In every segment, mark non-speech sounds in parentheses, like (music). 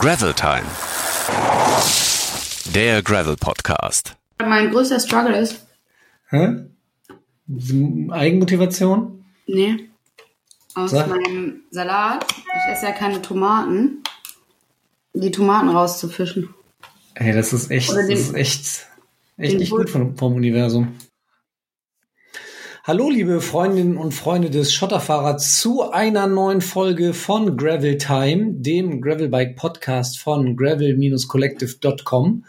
Gravel Time. Der Gravel Podcast. Mein größter Struggle ist. Hä? Eigenmotivation? Nee. Aus Sag. meinem Salat. Ich esse ja keine Tomaten. Die Tomaten rauszufischen. Ey, das ist echt, den- das ist echt, echt nicht gut vom, vom Universum. Hallo, liebe Freundinnen und Freunde des Schotterfahrrads zu einer neuen Folge von Gravel Time, dem Gravelbike Podcast von gravel-collective.com.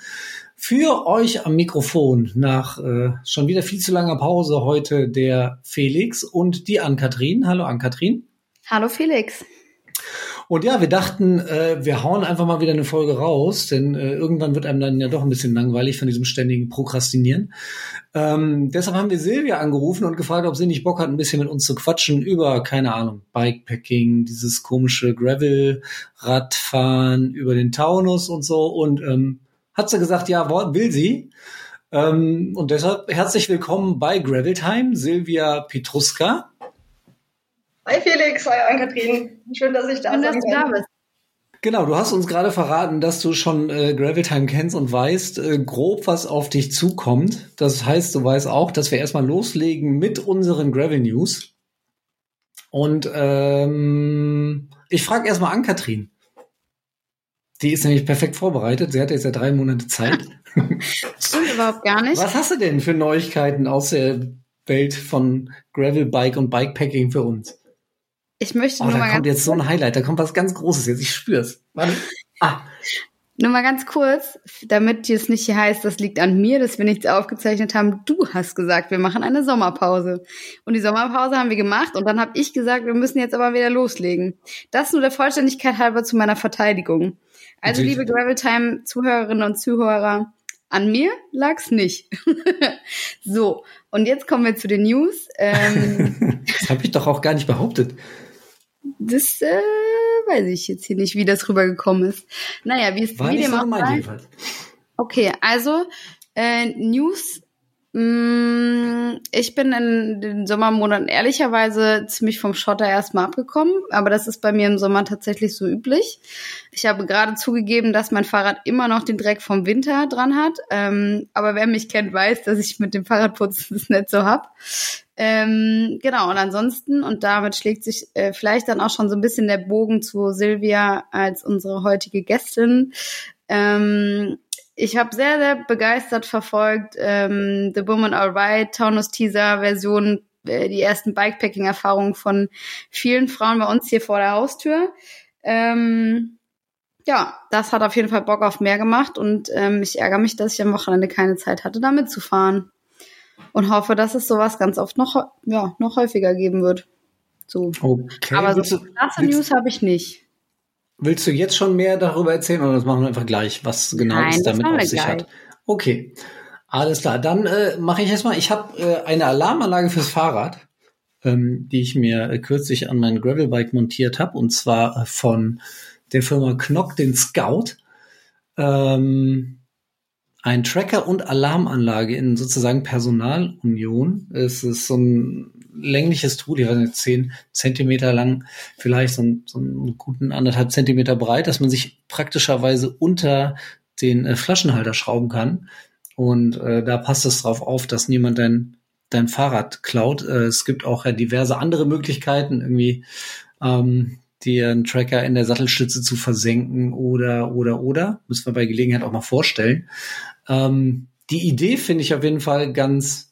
Für euch am Mikrofon nach äh, schon wieder viel zu langer Pause heute der Felix und die Ann-Kathrin. Hallo Ann-Kathrin. Hallo Felix. Und ja, wir dachten, äh, wir hauen einfach mal wieder eine Folge raus, denn äh, irgendwann wird einem dann ja doch ein bisschen langweilig von diesem ständigen Prokrastinieren. Ähm, deshalb haben wir Silvia angerufen und gefragt, ob sie nicht Bock hat, ein bisschen mit uns zu quatschen über, keine Ahnung, Bikepacking, dieses komische Gravel-Radfahren über den Taunus und so. Und ähm, hat sie gesagt, ja, will sie. Ähm, und deshalb herzlich willkommen bei Gravel Time, Silvia Petruska. Hi Felix, hi Ann-Kathrin. Schön, dass ich da Schön, dass du da bist. Genau, du hast uns gerade verraten, dass du schon äh, Gravel Time kennst und weißt äh, grob, was auf dich zukommt. Das heißt, du weißt auch, dass wir erstmal loslegen mit unseren Gravel News. Und ähm, ich frage erstmal an Katrin. Die ist nämlich perfekt vorbereitet. Sie hat jetzt ja drei Monate Zeit. Stimmt (laughs) (laughs) überhaupt gar nicht. Was hast du denn für Neuigkeiten aus der Welt von Gravelbike und Bikepacking für uns? Ich möchte Oh, nur, da mal kommt ganz, jetzt so ein Highlight, da kommt was ganz Großes jetzt. Ich spür's. Warte. Ah, nur mal ganz kurz, damit es nicht hier heißt, das liegt an mir, dass wir nichts aufgezeichnet haben. Du hast gesagt, wir machen eine Sommerpause. Und die Sommerpause haben wir gemacht und dann habe ich gesagt, wir müssen jetzt aber wieder loslegen. Das nur der Vollständigkeit halber zu meiner Verteidigung. Also, Natürlich. liebe Graveltime-Zuhörerinnen und Zuhörer, an mir lag's nicht. (laughs) so, und jetzt kommen wir zu den News. Ähm, (laughs) das habe ich doch auch gar nicht behauptet. Das äh, weiß ich jetzt hier nicht, wie das rübergekommen ist. Naja, wie es wie dem auch. Okay, also äh, News. Mh, ich bin in den Sommermonaten ehrlicherweise ziemlich vom Schotter erstmal abgekommen, aber das ist bei mir im Sommer tatsächlich so üblich. Ich habe gerade zugegeben, dass mein Fahrrad immer noch den Dreck vom Winter dran hat, ähm, aber wer mich kennt, weiß, dass ich mit dem Fahrradputzen (laughs) das nicht so hab. Ähm, genau, und ansonsten, und damit schlägt sich äh, vielleicht dann auch schon so ein bisschen der Bogen zu Silvia als unsere heutige Gästin. Ähm, ich habe sehr, sehr begeistert verfolgt ähm, The Woman Alright, Taunus Teaser Version, äh, die ersten Bikepacking-Erfahrungen von vielen Frauen bei uns hier vor der Haustür. Ähm, ja, das hat auf jeden Fall Bock auf mehr gemacht und ähm, ich ärgere mich, dass ich am Wochenende keine Zeit hatte, da mitzufahren. Und hoffe, dass es sowas ganz oft noch, ja, noch häufiger geben wird. So. Okay. Aber so klasse News habe ich nicht. Willst du jetzt schon mehr darüber erzählen oder das machen wir einfach gleich, was genau Nein, es das damit auf sich gleich. hat? Okay. Alles klar. Dann äh, mache ich erstmal. Ich habe äh, eine Alarmanlage fürs Fahrrad, ähm, die ich mir äh, kürzlich an mein Gravelbike montiert habe und zwar äh, von der Firma Knock, den Scout. Ähm, ein Tracker und Alarmanlage in sozusagen Personalunion. Es ist so ein längliches Tool, ich weiß nicht, zehn Zentimeter lang, vielleicht so, so einen guten anderthalb Zentimeter breit, dass man sich praktischerweise unter den äh, Flaschenhalter schrauben kann. Und äh, da passt es drauf auf, dass niemand dein, dein Fahrrad klaut. Äh, es gibt auch ja diverse andere Möglichkeiten, irgendwie ähm, den Tracker in der Sattelstütze zu versenken oder, oder, oder. Müssen wir bei Gelegenheit auch mal vorstellen. Ähm, die Idee finde ich auf jeden Fall ganz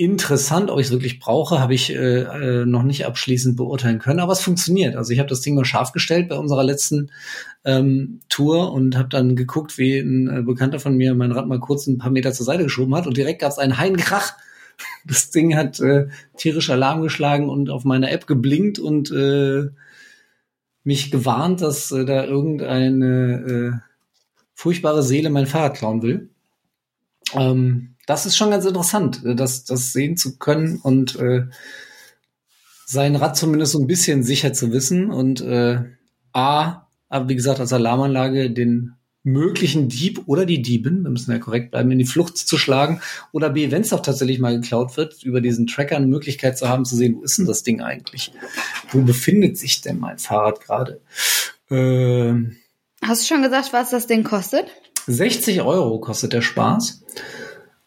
interessant. Ob ich es wirklich brauche, habe ich äh, äh, noch nicht abschließend beurteilen können. Aber es funktioniert. Also ich habe das Ding mal scharf gestellt bei unserer letzten ähm, Tour und habe dann geguckt, wie ein äh, Bekannter von mir mein Rad mal kurz ein paar Meter zur Seite geschoben hat und direkt gab es einen Heidenkrach. (laughs) Das Ding hat äh, tierisch Alarm geschlagen und auf meiner App geblinkt und äh, mich gewarnt, dass äh, da irgendeine äh, furchtbare Seele mein Fahrrad klauen will. Ähm, das ist schon ganz interessant, äh, das, das sehen zu können und äh, sein Rad zumindest so ein bisschen sicher zu wissen und äh, A, aber wie gesagt, als Alarmanlage den möglichen Dieb oder die Diebin, wir müssen ja korrekt bleiben, in die Flucht zu schlagen oder B, wenn es auch tatsächlich mal geklaut wird, über diesen Tracker eine Möglichkeit zu haben, zu sehen, wo ist denn das Ding eigentlich? Wo befindet sich denn mein Fahrrad gerade? Ähm, Hast du schon gesagt, was das Ding kostet? 60 Euro kostet der Spaß.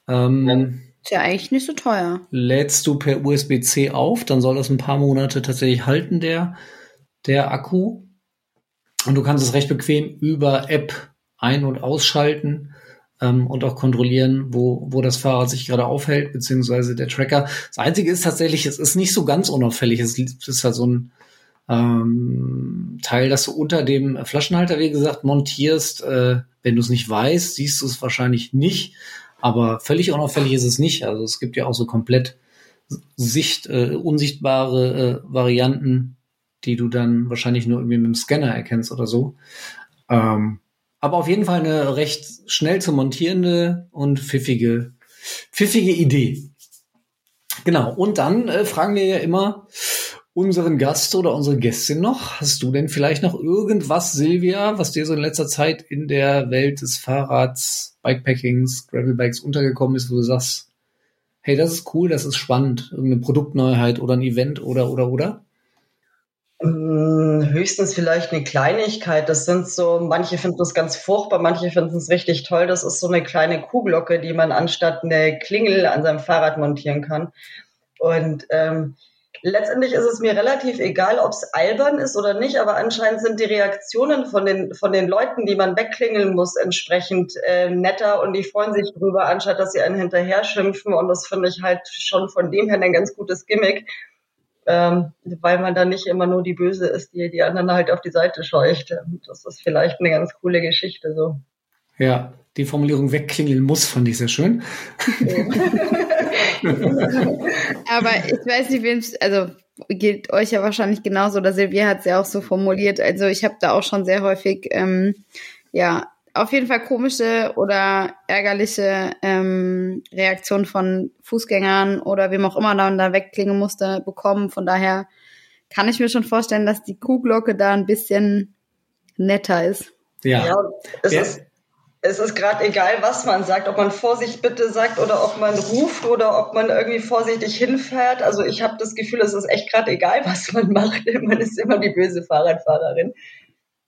Ähm, Ist ja eigentlich nicht so teuer. lädst du per USB-C auf, dann soll das ein paar Monate tatsächlich halten, der, der Akku. Und du kannst es recht bequem über App ein- und ausschalten ähm, und auch kontrollieren, wo, wo das Fahrrad sich gerade aufhält, beziehungsweise der Tracker. Das Einzige ist tatsächlich, es ist nicht so ganz unauffällig. Es ist halt so ein ähm, Teil, das du unter dem Flaschenhalter, wie gesagt, montierst. Äh, wenn du es nicht weißt, siehst du es wahrscheinlich nicht. Aber völlig unauffällig ist es nicht. Also es gibt ja auch so komplett Sicht, äh, unsichtbare äh, Varianten, die du dann wahrscheinlich nur irgendwie mit dem Scanner erkennst oder so. Ähm, aber auf jeden Fall eine recht schnell zu montierende und pfiffige, pfiffige Idee. Genau. Und dann äh, fragen wir ja immer unseren Gast oder unsere Gästin noch. Hast du denn vielleicht noch irgendwas, Silvia, was dir so in letzter Zeit in der Welt des Fahrrads, Bikepackings, Gravelbikes untergekommen ist, wo du sagst, hey, das ist cool, das ist spannend, irgendeine Produktneuheit oder ein Event oder oder oder? Mm, Höchstens vielleicht eine Kleinigkeit. Das sind so, manche finden das ganz furchtbar, manche finden es richtig toll. Das ist so eine kleine Kuhglocke, die man anstatt eine Klingel an seinem Fahrrad montieren kann. Und ähm, letztendlich ist es mir relativ egal, ob es albern ist oder nicht, aber anscheinend sind die Reaktionen von den, von den Leuten, die man wegklingeln muss, entsprechend äh, netter und die freuen sich drüber, anstatt dass sie einen hinterher schimpfen. Und das finde ich halt schon von dem her ein ganz gutes Gimmick, ähm, weil man dann nicht immer nur die Böse ist, die die anderen halt auf die Seite scheucht. Das ist vielleicht eine ganz coole Geschichte so. Ja, die Formulierung wegklingeln muss, fand ich sehr schön. (laughs) Aber ich weiß nicht, wem also geht euch ja wahrscheinlich genauso, oder Silvia hat es ja auch so formuliert. Also ich habe da auch schon sehr häufig, ähm, ja, auf jeden Fall komische oder ärgerliche ähm, Reaktionen von Fußgängern oder wem auch immer dann da wegklingen musste, bekommen. Von daher kann ich mir schon vorstellen, dass die Kuhglocke da ein bisschen netter ist. Ja. Ja, es Ja. ist, es ist gerade egal, was man sagt, ob man Vorsicht bitte sagt oder ob man ruft oder ob man irgendwie vorsichtig hinfährt. Also ich habe das Gefühl, es ist echt gerade egal, (laughs) was man macht. Man ist immer die böse Fahrradfahrerin.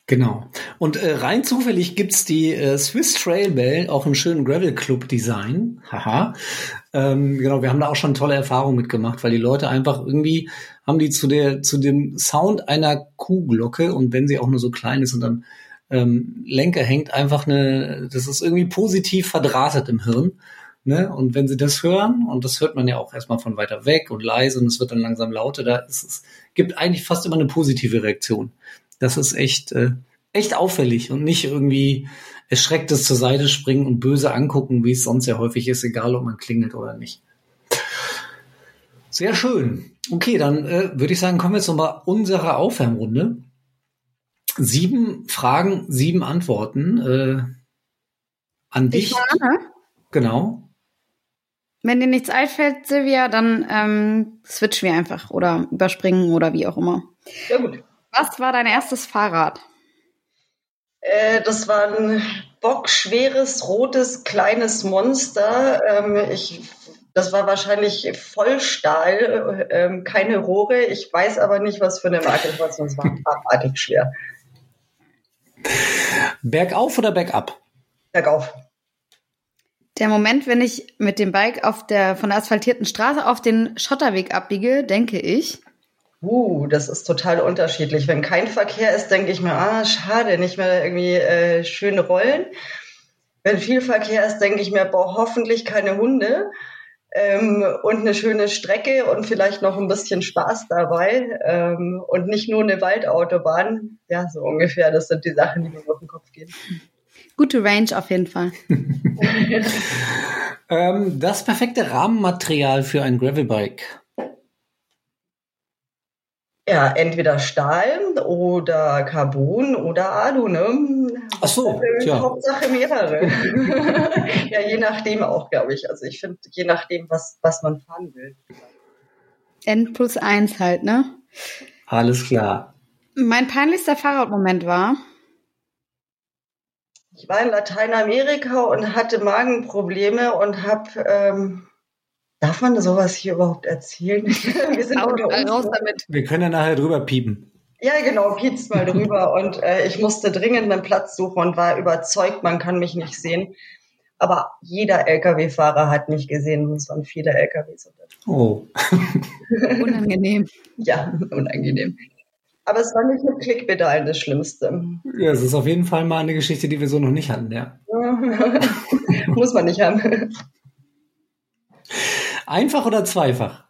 Genau. Und äh, rein zufällig gibt's die äh, Swiss Trail Bell auch im schönen Gravel Club Design. Haha. Ähm, genau, wir haben da auch schon tolle Erfahrungen mitgemacht, weil die Leute einfach irgendwie haben die zu der zu dem Sound einer Kuhglocke und wenn sie auch nur so klein ist und am ähm, Lenker hängt, einfach eine, das ist irgendwie positiv verdrahtet im Hirn. Ne? Und wenn sie das hören, und das hört man ja auch erstmal von weiter weg und leise und es wird dann langsam lauter, da ist es, gibt eigentlich fast immer eine positive Reaktion. Das ist echt, äh, echt auffällig und nicht irgendwie erschrecktes zur Seite springen und böse angucken, wie es sonst ja häufig ist, egal ob man klingelt oder nicht. Sehr schön. Okay, dann äh, würde ich sagen, kommen wir jetzt nochmal unserer Aufwärmrunde. Sieben Fragen, sieben Antworten äh, an dich. Ich ne? Genau. Wenn dir nichts einfällt, Silvia, dann ähm, switchen wir einfach oder überspringen oder wie auch immer. Ja gut. Was war dein erstes Fahrrad? Äh, das war ein bockschweres, rotes, kleines Monster. Ähm, ich, das war wahrscheinlich Vollstahl, ähm, keine Rohre. Ich weiß aber nicht, was für eine Marke es war. Es war abartig (laughs) schwer. Bergauf oder bergab? Bergauf. Der Moment, wenn ich mit dem Bike auf der von der asphaltierten Straße auf den Schotterweg abbiege, denke ich. Uh, das ist total unterschiedlich. Wenn kein Verkehr ist, denke ich mir, ah, schade, nicht mehr irgendwie äh, schön rollen. Wenn viel Verkehr ist, denke ich mir, boah, hoffentlich keine Hunde ähm, und eine schöne Strecke und vielleicht noch ein bisschen Spaß dabei ähm, und nicht nur eine Waldautobahn. Ja, so ungefähr. Das sind die Sachen, die mir auf den Kopf gehen. Gute Range auf jeden Fall. (laughs) Ähm, das perfekte Rahmenmaterial für ein Gravelbike. Ja, entweder Stahl oder Carbon oder Alu, ne? Ach so, tja. Hauptsache mehrere. (laughs) ja, je nachdem auch, glaube ich. Also ich finde, je nachdem, was, was man fahren will. N plus eins halt, ne? Alles klar. Mein peinlichster Fahrradmoment war, Ich war in Lateinamerika und hatte Magenprobleme und habe, ähm, darf man sowas hier überhaupt erzählen? (laughs) Wir sind raus, unter uns, raus ne? damit. Wir können ja nachher drüber piepen. Ja, genau, pietzt mal drüber. (laughs) Und äh, ich musste dringend einen Platz suchen und war überzeugt, man kann mich nicht sehen. Aber jeder Lkw-Fahrer hat mich gesehen. Es waren viele Lkws. Oh. (laughs) Unangenehm. Ja, unangenehm. Aber es war nicht mit Klickpedalen das Schlimmste. Ja, es ist auf jeden Fall mal eine Geschichte, die wir so noch nicht hatten, ja. Muss man nicht haben. Einfach oder zweifach?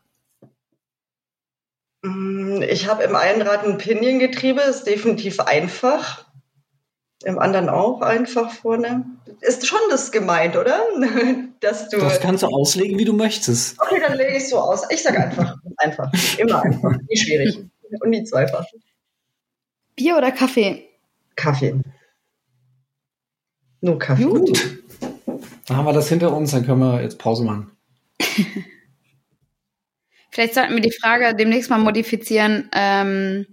Mm, ich habe im einen Rad ein Piniengetriebe, ist definitiv einfach. Im anderen auch einfach vorne. Ist schon das gemeint, oder? (laughs) Dass du das kannst du auslegen, wie du möchtest. Okay, dann lege ich so aus. Ich sage einfach. Einfach. Immer einfach. Nie schwierig. Und nie zweifach. Bier oder Kaffee? Kaffee. Nur Kaffee. Gut. Dann haben wir das hinter uns, dann können wir jetzt Pause machen. (laughs) Vielleicht sollten wir die Frage demnächst mal modifizieren. Ähm,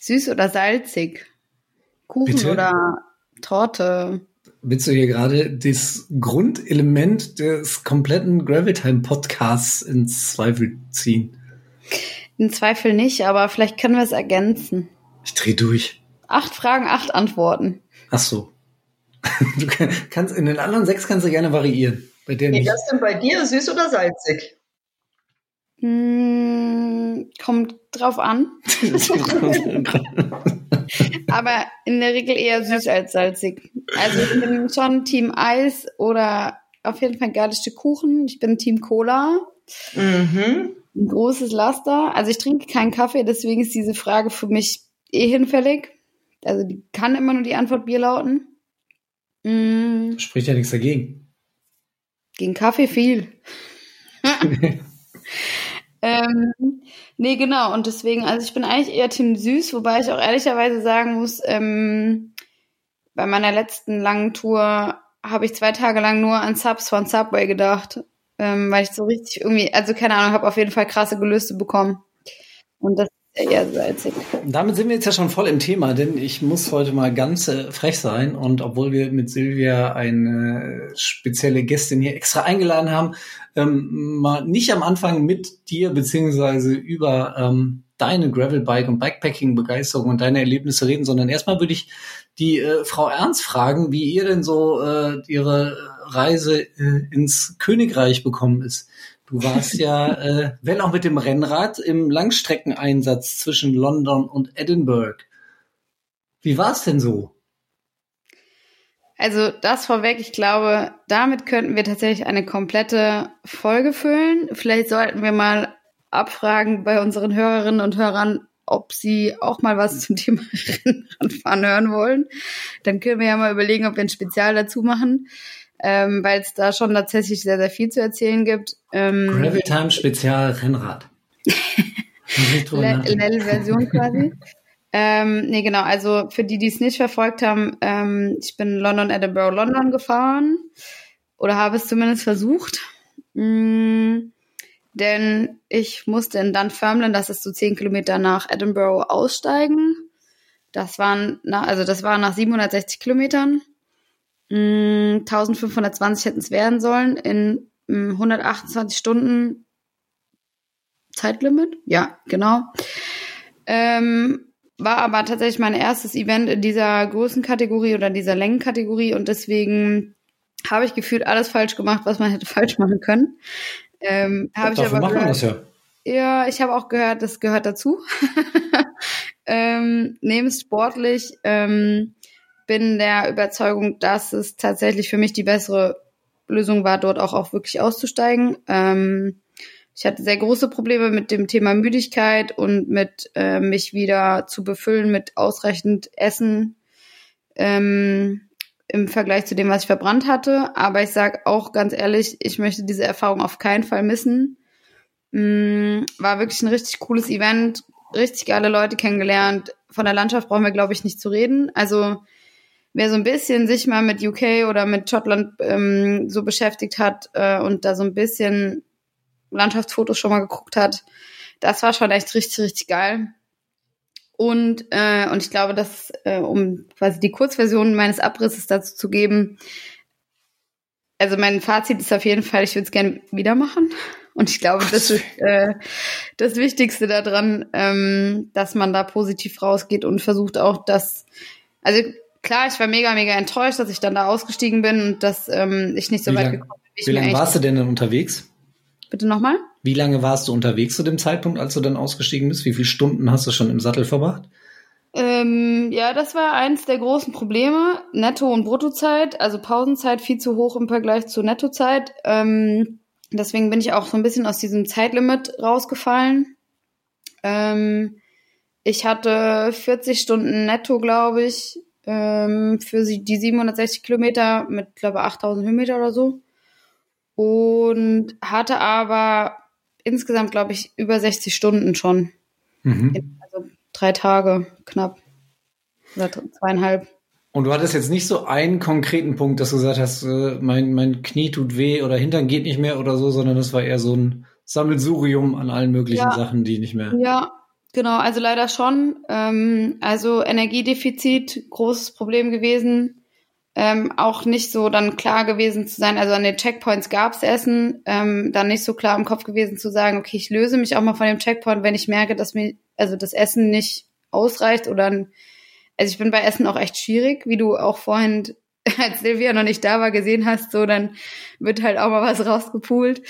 süß oder salzig? Kuchen Bitte? oder Torte? Willst du hier gerade das Grundelement des kompletten Gravitime Podcasts ins Zweifel ziehen? In Zweifel nicht, aber vielleicht können wir es ergänzen. Ich dreh durch. Acht Fragen, acht Antworten. Ach so. (laughs) Du kannst, in den anderen sechs kannst du gerne variieren. Bei der Wie das denn bei dir? Süß oder salzig? Mm, kommt drauf an. (laughs) Aber in der Regel eher süß als salzig. Also ich bin schon Team Eis oder auf jeden Fall ein geiles Stück Kuchen. Ich bin Team Cola. Mhm. Ein großes Laster. Also ich trinke keinen Kaffee, deswegen ist diese Frage für mich eh hinfällig. Also die kann immer nur die Antwort Bier lauten. Mm. Spricht ja nichts dagegen. Gegen Kaffee viel. (laughs) ähm, nee, genau. Und deswegen, also ich bin eigentlich eher Team Süß, wobei ich auch ehrlicherweise sagen muss, ähm, bei meiner letzten langen Tour habe ich zwei Tage lang nur an Subs von Subway gedacht, ähm, weil ich so richtig irgendwie, also keine Ahnung, habe auf jeden Fall krasse Gelüste bekommen. Und das eher salzig. Damit sind wir jetzt ja schon voll im Thema, denn ich muss heute mal ganz äh, frech sein und obwohl wir mit Silvia eine spezielle Gästin hier extra eingeladen haben, ähm, mal nicht am Anfang mit dir beziehungsweise über ähm, deine Gravelbike und Bikepacking-Begeisterung und deine Erlebnisse reden, sondern erstmal würde ich die äh, Frau Ernst fragen, wie ihr denn so äh, ihre Reise äh, ins Königreich bekommen ist. Du warst ja, äh, wenn auch mit dem Rennrad, im Langstreckeneinsatz zwischen London und Edinburgh. Wie war es denn so? Also das vorweg, ich glaube, damit könnten wir tatsächlich eine komplette Folge füllen. Vielleicht sollten wir mal abfragen bei unseren Hörerinnen und Hörern, ob sie auch mal was zum Thema (laughs) Rennradfahren hören wollen. Dann können wir ja mal überlegen, ob wir ein Spezial dazu machen ähm, weil es da schon tatsächlich sehr, sehr viel zu erzählen gibt. Ähm, Gravel Spezial Rennrad. (laughs) Lel-Version (laughs) quasi. ähm, nee, genau, also für die, die es nicht verfolgt haben, ähm, ich bin London, Edinburgh, London gefahren oder habe es zumindest versucht. Mm, denn ich musste in Dunfermline, das ist so zehn Kilometer nach Edinburgh, aussteigen. Das waren, na, also das war nach 760 Kilometern. 1520 hätten es werden sollen in 128 Stunden Zeitlimit. Ja, genau. Ähm, war aber tatsächlich mein erstes Event in dieser Größenkategorie oder dieser Längenkategorie und deswegen habe ich gefühlt alles falsch gemacht, was man hätte (laughs) falsch machen können. Ähm, habe ich aber gehört, das ja. Ja, ich habe auch gehört, das gehört dazu. (laughs) ähm, es sportlich. Ähm, bin der Überzeugung, dass es tatsächlich für mich die bessere Lösung war, dort auch, auch wirklich auszusteigen. Ähm, ich hatte sehr große Probleme mit dem Thema Müdigkeit und mit äh, mich wieder zu befüllen mit ausreichend Essen ähm, im Vergleich zu dem, was ich verbrannt hatte. Aber ich sage auch ganz ehrlich, ich möchte diese Erfahrung auf keinen Fall missen. Mm, war wirklich ein richtig cooles Event, richtig geile Leute kennengelernt. Von der Landschaft brauchen wir, glaube ich, nicht zu reden. Also wer so ein bisschen sich mal mit UK oder mit Schottland ähm, so beschäftigt hat äh, und da so ein bisschen Landschaftsfotos schon mal geguckt hat, das war schon echt richtig, richtig geil. Und, äh, und ich glaube, dass, äh, um quasi die Kurzversion meines Abrisses dazu zu geben, also mein Fazit ist auf jeden Fall, ich würde es gerne wieder machen. Und ich glaube, das ist äh, das Wichtigste daran, ähm, dass man da positiv rausgeht und versucht auch, dass, also klar, ich war mega, mega enttäuscht, dass ich dann da ausgestiegen bin und dass ähm, ich nicht so Wie weit lang- gekommen bin. Wie lange warst du denn dann unterwegs? Bitte nochmal? Wie lange warst du unterwegs zu dem Zeitpunkt, als du dann ausgestiegen bist? Wie viele Stunden hast du schon im Sattel verbracht? Ähm, ja, das war eins der großen Probleme. Netto- und Bruttozeit, also Pausenzeit viel zu hoch im Vergleich zur Nettozeit. Ähm, deswegen bin ich auch so ein bisschen aus diesem Zeitlimit rausgefallen. Ähm, ich hatte 40 Stunden netto, glaube ich, ähm, für sie- die 760 Kilometer mit, glaube ich, 8000 Höhenmeter oder so. Und hatte aber insgesamt, glaube ich, über 60 Stunden schon. Mhm. Also drei Tage knapp. Oder zweieinhalb. Und du hattest jetzt nicht so einen konkreten Punkt, dass du gesagt hast, äh, mein, mein Knie tut weh oder Hintern geht nicht mehr oder so, sondern das war eher so ein Sammelsurium an allen möglichen Ja. Sachen, die nicht mehr. Ja, genau, also leider schon. Ähm, also Energiedefizit, großes Problem gewesen. Ähm, auch nicht so dann klar gewesen zu sein, also an den Checkpoints gab's Essen, ähm, dann nicht so klar im Kopf gewesen zu sagen, okay, ich löse mich auch mal von dem Checkpoint, wenn ich merke, dass mir also das Essen nicht ausreicht oder ein, also ich bin bei Essen auch echt schwierig, wie du auch vorhin, (laughs) als Silvia noch nicht da war, gesehen hast, so dann wird halt auch mal was rausgepult.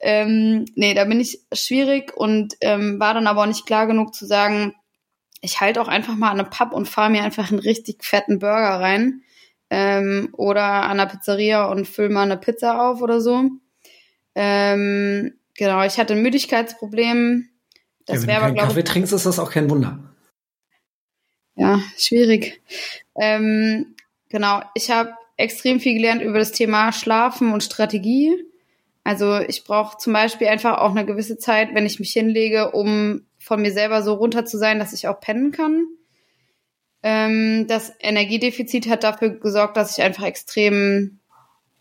Ähm, nee, da bin ich schwierig und ähm, war dann aber auch nicht klar genug zu sagen, ich halte auch einfach mal an einem Pub und fahre mir einfach einen richtig fetten Burger rein. Ähm, oder an einer Pizzeria und fülle mal eine Pizza auf oder so. Ähm, genau, ich hatte ein Müdigkeitsproblem. Das ja, wenn wäre du aber, glaube Kaffee ich, trinkst, ist das auch kein Wunder. ja, schwierig. Ähm, genau, ich habe extrem viel gelernt über das Thema Schlafen und Strategie. Also ich brauche zum Beispiel einfach auch eine gewisse Zeit, wenn ich mich hinlege, um von mir selber so runter zu sein, dass ich auch pennen kann. Ähm, das Energiedefizit hat dafür gesorgt, dass ich einfach extrem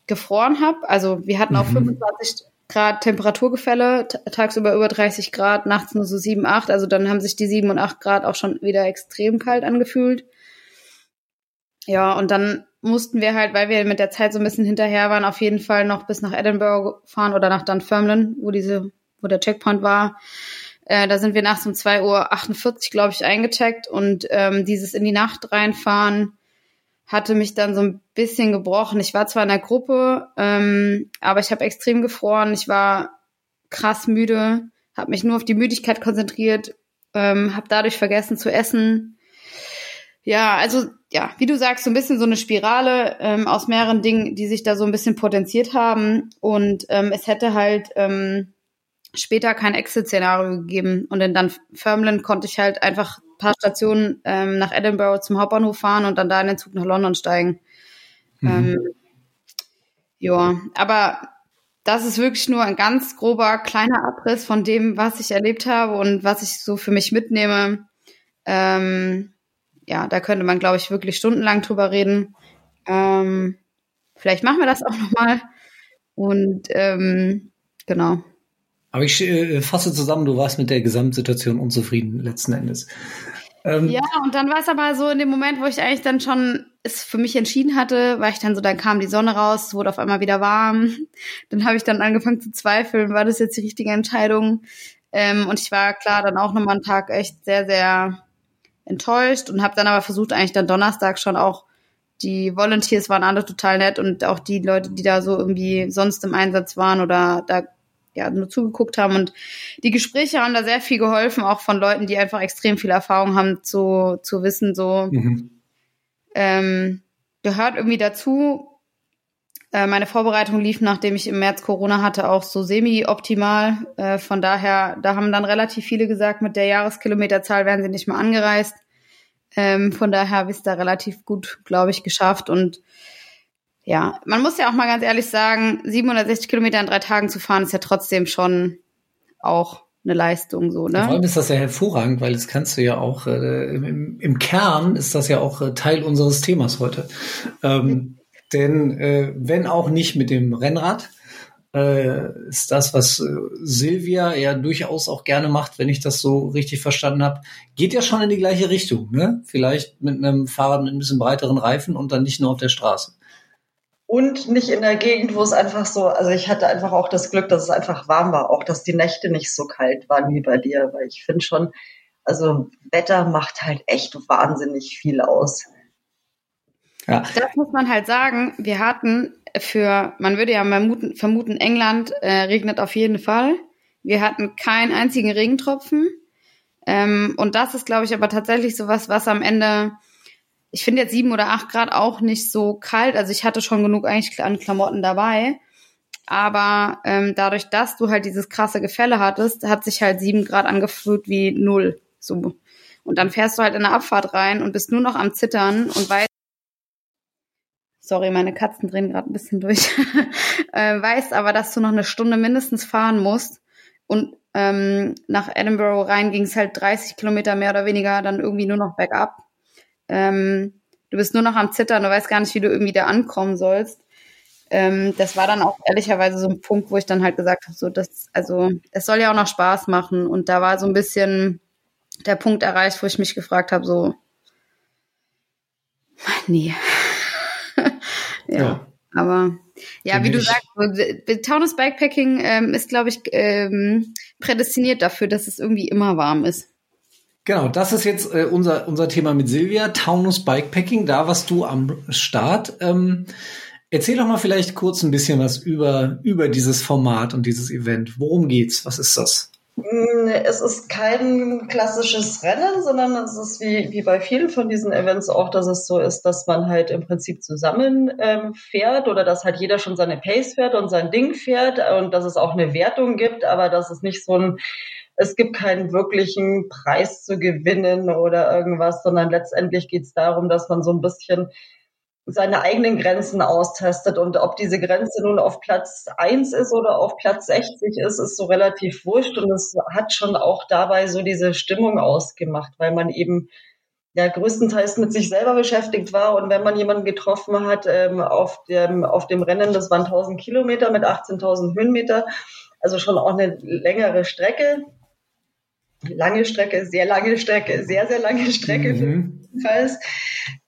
gefroren habe. Also wir hatten auch Mhm. 25 Grad Temperaturgefälle, tagsüber über 30 Grad, nachts nur so 7, 8. Also dann haben sich die 7 und 8 Grad auch schon wieder extrem kalt angefühlt. Ja, und dann mussten wir halt, weil wir mit der Zeit so ein bisschen hinterher waren, auf jeden Fall noch bis nach Edinburgh fahren oder nach Dunfermline, wo diese, wo der Checkpoint war. Äh, da sind wir nachts um 2.48 Uhr, glaube ich, eingecheckt und ähm, dieses in die Nacht reinfahren hatte mich dann so ein bisschen gebrochen. Ich war zwar in der Gruppe, ähm, aber ich habe extrem gefroren. Ich war krass müde, habe mich nur auf die Müdigkeit konzentriert, ähm, habe dadurch vergessen zu essen. Ja, also ja, wie du sagst, so ein bisschen so eine Spirale ähm, aus mehreren Dingen, die sich da so ein bisschen potenziert haben. Und ähm, es hätte halt ähm, später kein Exit-Szenario gegeben. Und in Dunfermline konnte ich halt einfach ein paar Stationen ähm, nach Edinburgh zum Hauptbahnhof fahren und dann da in den Zug nach London steigen. Mhm. Ähm, ja, aber das ist wirklich nur ein ganz grober kleiner Abriss von dem, was ich erlebt habe und was ich so für mich mitnehme. Ähm, ja, da könnte man, glaube ich, wirklich stundenlang drüber reden. Ähm, vielleicht machen wir das auch nochmal. Und ähm, genau. Aber ich äh, fasse zusammen, du warst mit der Gesamtsituation unzufrieden letzten Endes. Ähm, Ja, und dann war es aber so in dem Moment, wo ich eigentlich dann schon es für mich entschieden hatte, war ich dann so, dann kam die Sonne raus, es wurde auf einmal wieder warm. Dann habe ich dann angefangen zu zweifeln, war das jetzt die richtige Entscheidung? Ähm, und ich war klar dann auch nochmal einen Tag echt sehr, sehr enttäuscht und habe dann aber versucht, eigentlich dann Donnerstag schon auch, die Volunteers waren alle total nett und auch die Leute, die da so irgendwie sonst im Einsatz waren oder da ja nur zugeguckt haben und die Gespräche haben da sehr viel geholfen, auch von Leuten, die einfach extrem viel Erfahrung haben, zu, zu wissen, so Mhm. ähm, gehört irgendwie dazu. Äh, meine Vorbereitung lief, nachdem ich im März Corona hatte, auch so semi-optimal. Äh, von daher, da haben dann relativ viele gesagt, mit der Jahreskilometerzahl werden sie nicht mehr angereist. Ähm, von daher habe ich es da relativ gut, glaube ich, geschafft. Und ja, man muss ja auch mal ganz ehrlich sagen, 760 Kilometer in drei Tagen zu fahren, ist ja trotzdem schon auch eine Leistung, so, Vor ne? allem ist das ja hervorragend, weil das kannst du ja auch, äh, im, im Kern ist das ja auch äh, Teil unseres Themas heute. Ähm, denn äh, wenn auch nicht mit dem Rennrad, äh, ist das, was äh, Silvia ja durchaus auch gerne macht, wenn ich das so richtig verstanden habe, geht ja schon in die gleiche Richtung. Ne? Vielleicht mit einem Fahrrad mit ein bisschen breiteren Reifen und dann nicht nur auf der Straße. und nicht in der Gegend, wo es einfach so, also ich hatte einfach auch das Glück, dass es einfach warm war, auch dass die Nächte nicht so kalt waren wie bei dir, weil ich finde schon, also Wetter macht halt echt wahnsinnig viel aus. Ja. Das muss man halt sagen. Wir hatten für, man würde ja vermuten, vermuten England äh, regnet auf jeden Fall. Wir hatten keinen einzigen Regentropfen. Ähm, und das ist, glaube ich, aber tatsächlich sowas, was am Ende, ich finde jetzt sieben oder acht Grad auch nicht so kalt. Also ich hatte schon genug eigentlich an Klamotten dabei. Aber ähm, dadurch, dass du halt dieses krasse Gefälle hattest, hat sich halt sieben Grad angefühlt wie null. So. Und dann fährst du halt in eine Abfahrt rein und bist nur noch am Zittern und weißt, sorry, meine Katzen drehen gerade ein bisschen durch, (laughs) äh, weißt aber, dass du noch eine Stunde mindestens fahren musst. Und ähm, nach Edinburgh rein ging es halt 30 Kilometer mehr oder weniger dann irgendwie nur noch bergab. Ähm, du bist nur noch am Zittern, du weißt gar nicht, wie du irgendwie da ankommen sollst. Ähm, das war dann auch ehrlicherweise so ein Punkt, wo ich dann halt gesagt habe, so das, also es soll ja auch noch Spaß machen. Und da war so ein bisschen der Punkt erreicht, wo ich mich gefragt habe, so nee, ja. ja. Aber ja, wie du sagst, Taunus Bikepacking ähm, ist, glaube ich, ähm, prädestiniert dafür, dass es irgendwie immer warm ist. Genau, das ist jetzt äh, unser, unser Thema mit Silvia, Taunus Bikepacking, da warst du am Start. Ähm, erzähl doch mal vielleicht kurz ein bisschen was über, über dieses Format und dieses Event. Worum geht's? Was ist das? Mm, es ist kein klassisches Rennen, sondern es ist wie, wie bei vielen von diesen Events auch, dass es so ist, dass man halt im Prinzip zusammen ähm, fährt oder dass halt jeder schon seine Pace fährt und sein Ding fährt und dass es auch eine Wertung gibt, aber dass es nicht so ein, es gibt keinen wirklichen Preis zu gewinnen oder irgendwas, sondern letztendlich geht es darum, dass man so ein bisschen seine eigenen Grenzen austestet. Und ob diese Grenze nun auf Platz eins ist oder auf Platz 60 ist, ist so relativ wurscht. Und es hat schon auch dabei so diese Stimmung ausgemacht, weil man eben ja größtenteils mit sich selber beschäftigt war. Und wenn man jemanden getroffen hat ähm, auf, dem, auf dem Rennen, das waren 1000 Kilometer mit 18.000 Höhenmeter, also schon auch eine längere Strecke, lange Strecke, sehr lange Strecke, sehr, sehr lange Strecke mhm. Jedenfalls,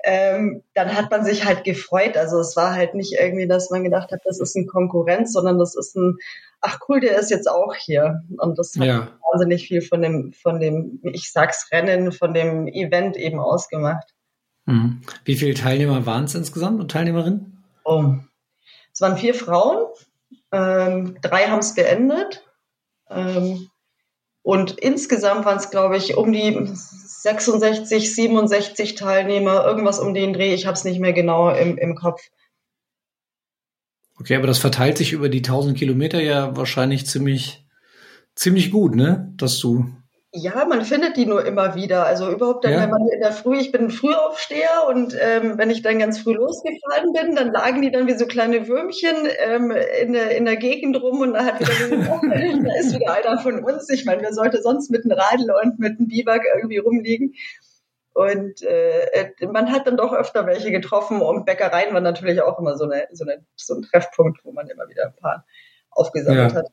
ähm, dann hat man sich halt gefreut. Also es war halt nicht irgendwie, dass man gedacht hat, das ist ein Konkurrenz, sondern das ist ein, ach cool, der ist jetzt auch hier. Und das hat ja. wahnsinnig viel von dem, von dem, ich sag's Rennen, von dem Event eben ausgemacht. Mhm. Wie viele Teilnehmer waren es insgesamt und Teilnehmerinnen? Oh. Es waren vier Frauen, ähm, drei haben es beendet. Ähm, und insgesamt waren es, glaube ich, um die 66, 67 Teilnehmer, irgendwas um den Dreh. Ich habe es nicht mehr genau im, im Kopf. Okay, aber das verteilt sich über die 1000 Kilometer ja wahrscheinlich ziemlich, ziemlich gut, ne? Dass du ja, man findet die nur immer wieder. Also überhaupt dann, ja. wenn man in der Früh, ich bin ein Frühaufsteher und ähm, wenn ich dann ganz früh losgefahren bin, dann lagen die dann wie so kleine Würmchen ähm, in, der, in der Gegend rum und da hat wieder (laughs) gesagt, da ist wieder einer von uns. Ich meine, wer sollte sonst mit einem Radl und mit einem Biwak irgendwie rumliegen? Und äh, man hat dann doch öfter welche getroffen und Bäckereien waren natürlich auch immer so, eine, so, eine, so ein Treffpunkt, wo man immer wieder ein paar aufgesammelt ja. hat.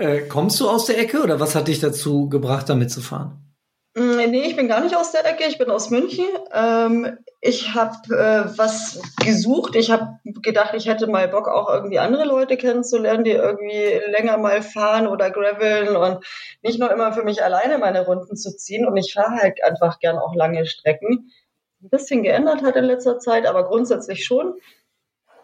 Äh, kommst du aus der Ecke oder was hat dich dazu gebracht, damit zu fahren? Mm, nee, ich bin gar nicht aus der Ecke, ich bin aus München. Ähm, ich habe äh, was gesucht. Ich habe gedacht, ich hätte mal Bock, auch irgendwie andere Leute kennenzulernen, die irgendwie länger mal fahren oder graveln und nicht nur immer für mich alleine meine Runden zu ziehen. Und ich fahre halt einfach gern auch lange Strecken. Ein bisschen geändert hat in letzter Zeit, aber grundsätzlich schon.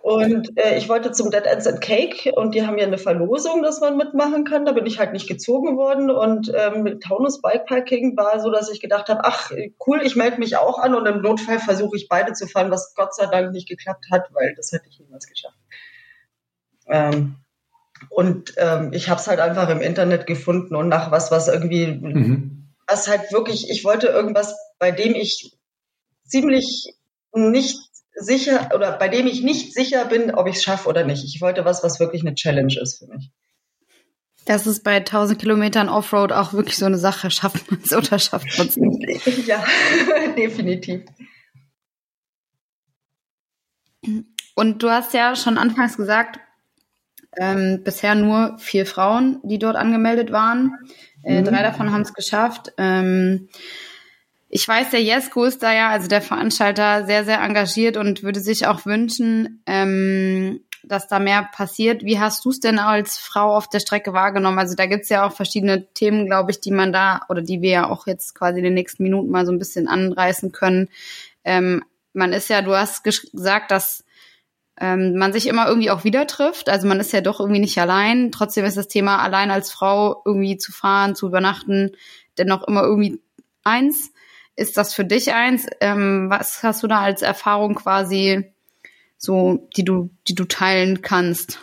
Und äh, ich wollte zum Dead Ends and Cake und die haben ja eine Verlosung, dass man mitmachen kann. Da bin ich halt nicht gezogen worden. Und ähm, mit Taunus Bikepacking war so, dass ich gedacht habe, ach cool, ich melde mich auch an und im Notfall versuche ich beide zu fahren, was Gott sei Dank nicht geklappt hat, weil das hätte ich niemals geschafft. Ähm, und ähm, ich habe es halt einfach im Internet gefunden und nach was, was irgendwie, mhm. was halt wirklich, ich wollte irgendwas, bei dem ich ziemlich nicht sicher oder bei dem ich nicht sicher bin, ob ich es schaffe oder nicht. Ich wollte was, was wirklich eine Challenge ist für mich. Das ist bei 1000 Kilometern Offroad auch wirklich so eine Sache. Schafft man es oder schafft man es nicht? (laughs) ja, (laughs) definitiv. Und du hast ja schon anfangs gesagt, ähm, bisher nur vier Frauen, die dort angemeldet waren. Äh, mhm. Drei davon haben es geschafft. Ähm, ich weiß, der Jesko ist da ja, also der Veranstalter, sehr, sehr engagiert und würde sich auch wünschen, ähm, dass da mehr passiert. Wie hast du es denn als Frau auf der Strecke wahrgenommen? Also da gibt's ja auch verschiedene Themen, glaube ich, die man da oder die wir ja auch jetzt quasi in den nächsten Minuten mal so ein bisschen anreißen können. Ähm, man ist ja, du hast gesagt, dass ähm, man sich immer irgendwie auch wieder trifft. Also man ist ja doch irgendwie nicht allein. Trotzdem ist das Thema allein als Frau irgendwie zu fahren, zu übernachten, dennoch immer irgendwie eins. Ist das für dich eins? Ähm, was hast du da als Erfahrung quasi so, die du, die du teilen kannst?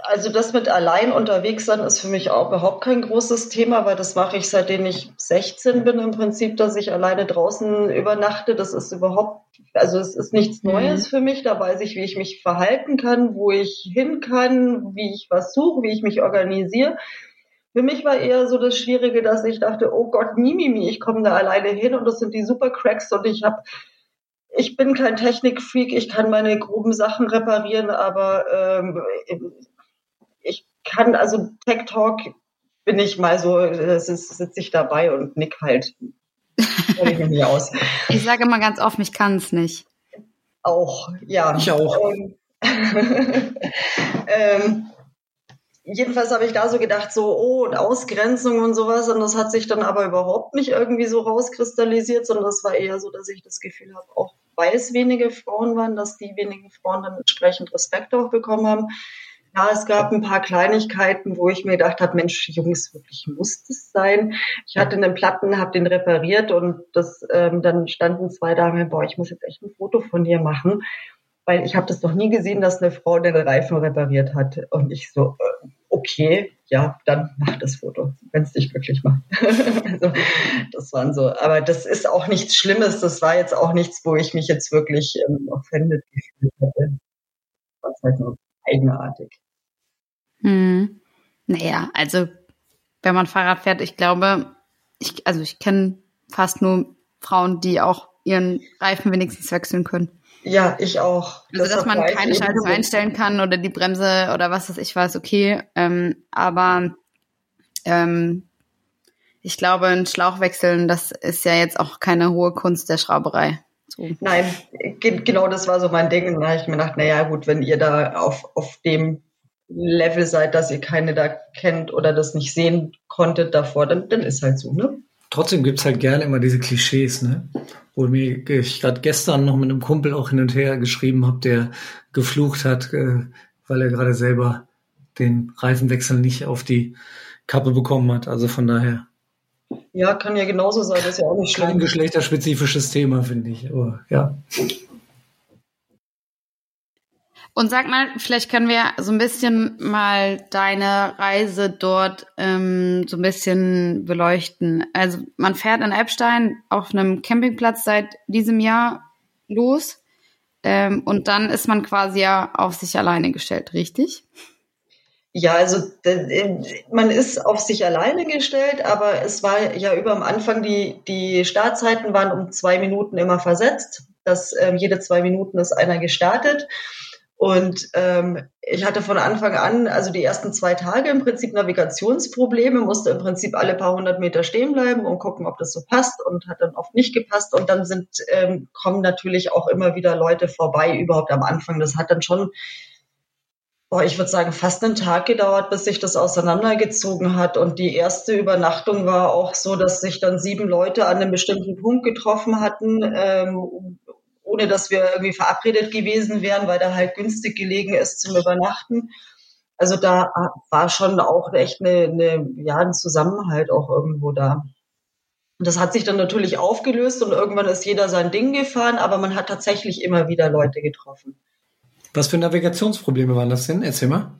Also das mit allein unterwegs sein ist für mich auch überhaupt kein großes Thema, weil das mache ich seitdem ich 16 bin im Prinzip, dass ich alleine draußen übernachte. Das ist überhaupt, also es ist nichts mhm. Neues mhm. für mich. Da weiß ich, wie ich mich verhalten kann, wo ich hin kann, wie ich was suche, wie ich mich organisiere. Für mich war eher so das Schwierige, dass ich dachte, oh Gott, Mimimi, ich komme da alleine hin und das sind die Supercracks und ich habe ich bin kein Technikfreak, ich kann meine groben Sachen reparieren, aber ähm, ich kann, also Tech Talk bin ich mal so, das sitze ich dabei und nick halt. ich mich aus. (laughs) Ich sage immer ganz offen, ich kann es nicht. Auch, ja. Ich auch. (laughs) Ähm, ähm, jedenfalls habe ich da so gedacht, so, oh, und Ausgrenzung und sowas. Und das hat sich dann aber überhaupt nicht irgendwie so rauskristallisiert, sondern das war eher so, dass ich das Gefühl habe, auch weil es wenige Frauen waren, dass die wenigen Frauen dann entsprechend Respekt auch bekommen haben. Ja, es gab ein paar Kleinigkeiten, wo ich mir gedacht habe, Mensch, Jungs, wirklich muss das sein? Ich hatte einen Platten, habe den repariert und das ähm, dann standen zwei Damen, boah, ich muss jetzt echt ein Foto von dir machen, weil ich habe das noch nie gesehen, dass eine Frau den Reifen repariert hat. Und ich so, äh, okay, ja, dann mach das Foto, wenn es dich glücklich macht. (laughs) also, das waren so, aber das ist auch nichts Schlimmes. Das war jetzt auch nichts, wo ich mich jetzt wirklich ähm, offended gefühlt hätte. Das war halt nur eigenartig. Hm. Naja, also wenn man Fahrrad fährt, ich glaube, ich, also ich kenne fast nur Frauen, die auch ihren Reifen wenigstens wechseln können. Ja, ich auch. Also, das dass man keine Schaltung einstellen kann oder die Bremse oder was weiß ich weiß, okay. Ähm, aber ähm, ich glaube, ein Schlauch wechseln, das ist ja jetzt auch keine hohe Kunst der Schrauberei. So. Nein, genau das war so mein Ding. Und da habe ich mir gedacht, naja, gut, wenn ihr da auf, auf dem Level seid, dass ihr keine da kennt oder das nicht sehen konntet davor, dann, dann ist halt so, ne? Trotzdem gibt's halt gerne immer diese Klischees, ne? Wo mir ich gerade gestern noch mit einem Kumpel auch hin und her geschrieben habe, der geflucht hat, äh, weil er gerade selber den Reifenwechsel nicht auf die Kappe bekommen hat. Also von daher. Ja, kann ja genauso sein, das ist ja auch nicht schlimm. Kein geschlechterspezifisches Thema, finde ich. Aber ja. Und sag mal, vielleicht können wir so ein bisschen mal deine Reise dort ähm, so ein bisschen beleuchten. Also man fährt in Epstein auf einem Campingplatz seit diesem Jahr los ähm, und dann ist man quasi ja auf sich alleine gestellt, richtig? Ja, also man ist auf sich alleine gestellt, aber es war ja über am Anfang die, die Startzeiten waren um zwei Minuten immer versetzt. dass ähm, jede zwei Minuten ist einer gestartet. Und ähm, ich hatte von Anfang an, also die ersten zwei Tage im Prinzip Navigationsprobleme, musste im Prinzip alle paar hundert Meter stehen bleiben und gucken, ob das so passt und hat dann oft nicht gepasst. Und dann sind, ähm, kommen natürlich auch immer wieder Leute vorbei, überhaupt am Anfang. Das hat dann schon, boah, ich würde sagen, fast einen Tag gedauert, bis sich das auseinandergezogen hat. Und die erste Übernachtung war auch so, dass sich dann sieben Leute an einem bestimmten Punkt getroffen hatten, ähm, ohne dass wir irgendwie verabredet gewesen wären, weil da halt günstig gelegen ist zum Übernachten. Also da war schon auch echt eine, eine ja, ein Zusammenhalt auch irgendwo da. Und das hat sich dann natürlich aufgelöst und irgendwann ist jeder sein Ding gefahren, aber man hat tatsächlich immer wieder Leute getroffen. Was für Navigationsprobleme waren das denn? Erzähl mal.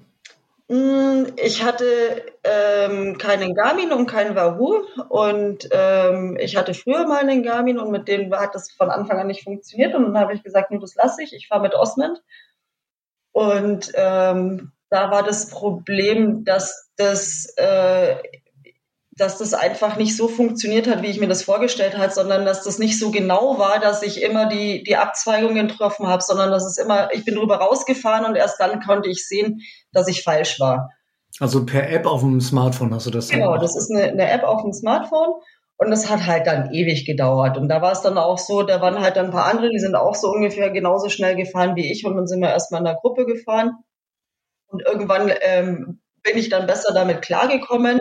Hm, ich hatte ähm, keinen Garmin und keinen Wahoo. Und ähm, ich hatte früher mal einen Garmin und mit dem hat das von Anfang an nicht funktioniert. Und dann habe ich gesagt, nur das lasse ich, ich fahre mit Osmond. Und ähm, da war das Problem, dass das äh, dass das einfach nicht so funktioniert hat, wie ich mir das vorgestellt habe, sondern dass das nicht so genau war, dass ich immer die, die Abzweigungen getroffen habe, sondern dass es immer, ich bin drüber rausgefahren und erst dann konnte ich sehen, dass ich falsch war. Also per App auf dem Smartphone hast du das? Genau, das ist eine, eine App auf dem Smartphone Und das hat halt dann ewig gedauert. Und da war es dann auch so, da waren halt dann ein paar andere, die sind auch so ungefähr genauso schnell gefahren wie ich. Und dann sind wir erstmal in der Gruppe gefahren. Und irgendwann ähm, bin ich dann besser damit klargekommen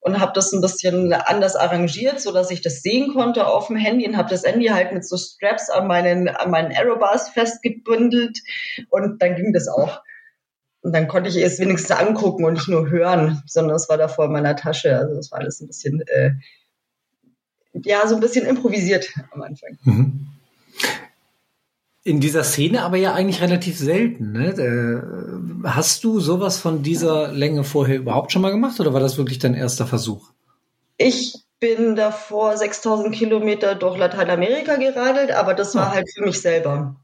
und habe das ein bisschen anders arrangiert, so dass ich das sehen konnte auf dem Handy und habe das Handy halt mit so Straps an meinen an meinen Aerobars festgebündelt und dann ging das auch. Und dann konnte ich es wenigstens angucken und nicht nur hören, sondern es war davor in meiner Tasche. Also das war alles ein bisschen äh, ja, so ein bisschen improvisiert am Anfang. Mhm. In dieser Szene aber ja eigentlich relativ selten. Ne? Hast du sowas von dieser Länge vorher überhaupt schon mal gemacht oder war das wirklich dein erster Versuch? Ich bin davor 6000 Kilometer durch Lateinamerika geradelt, aber das war oh. halt für mich selber.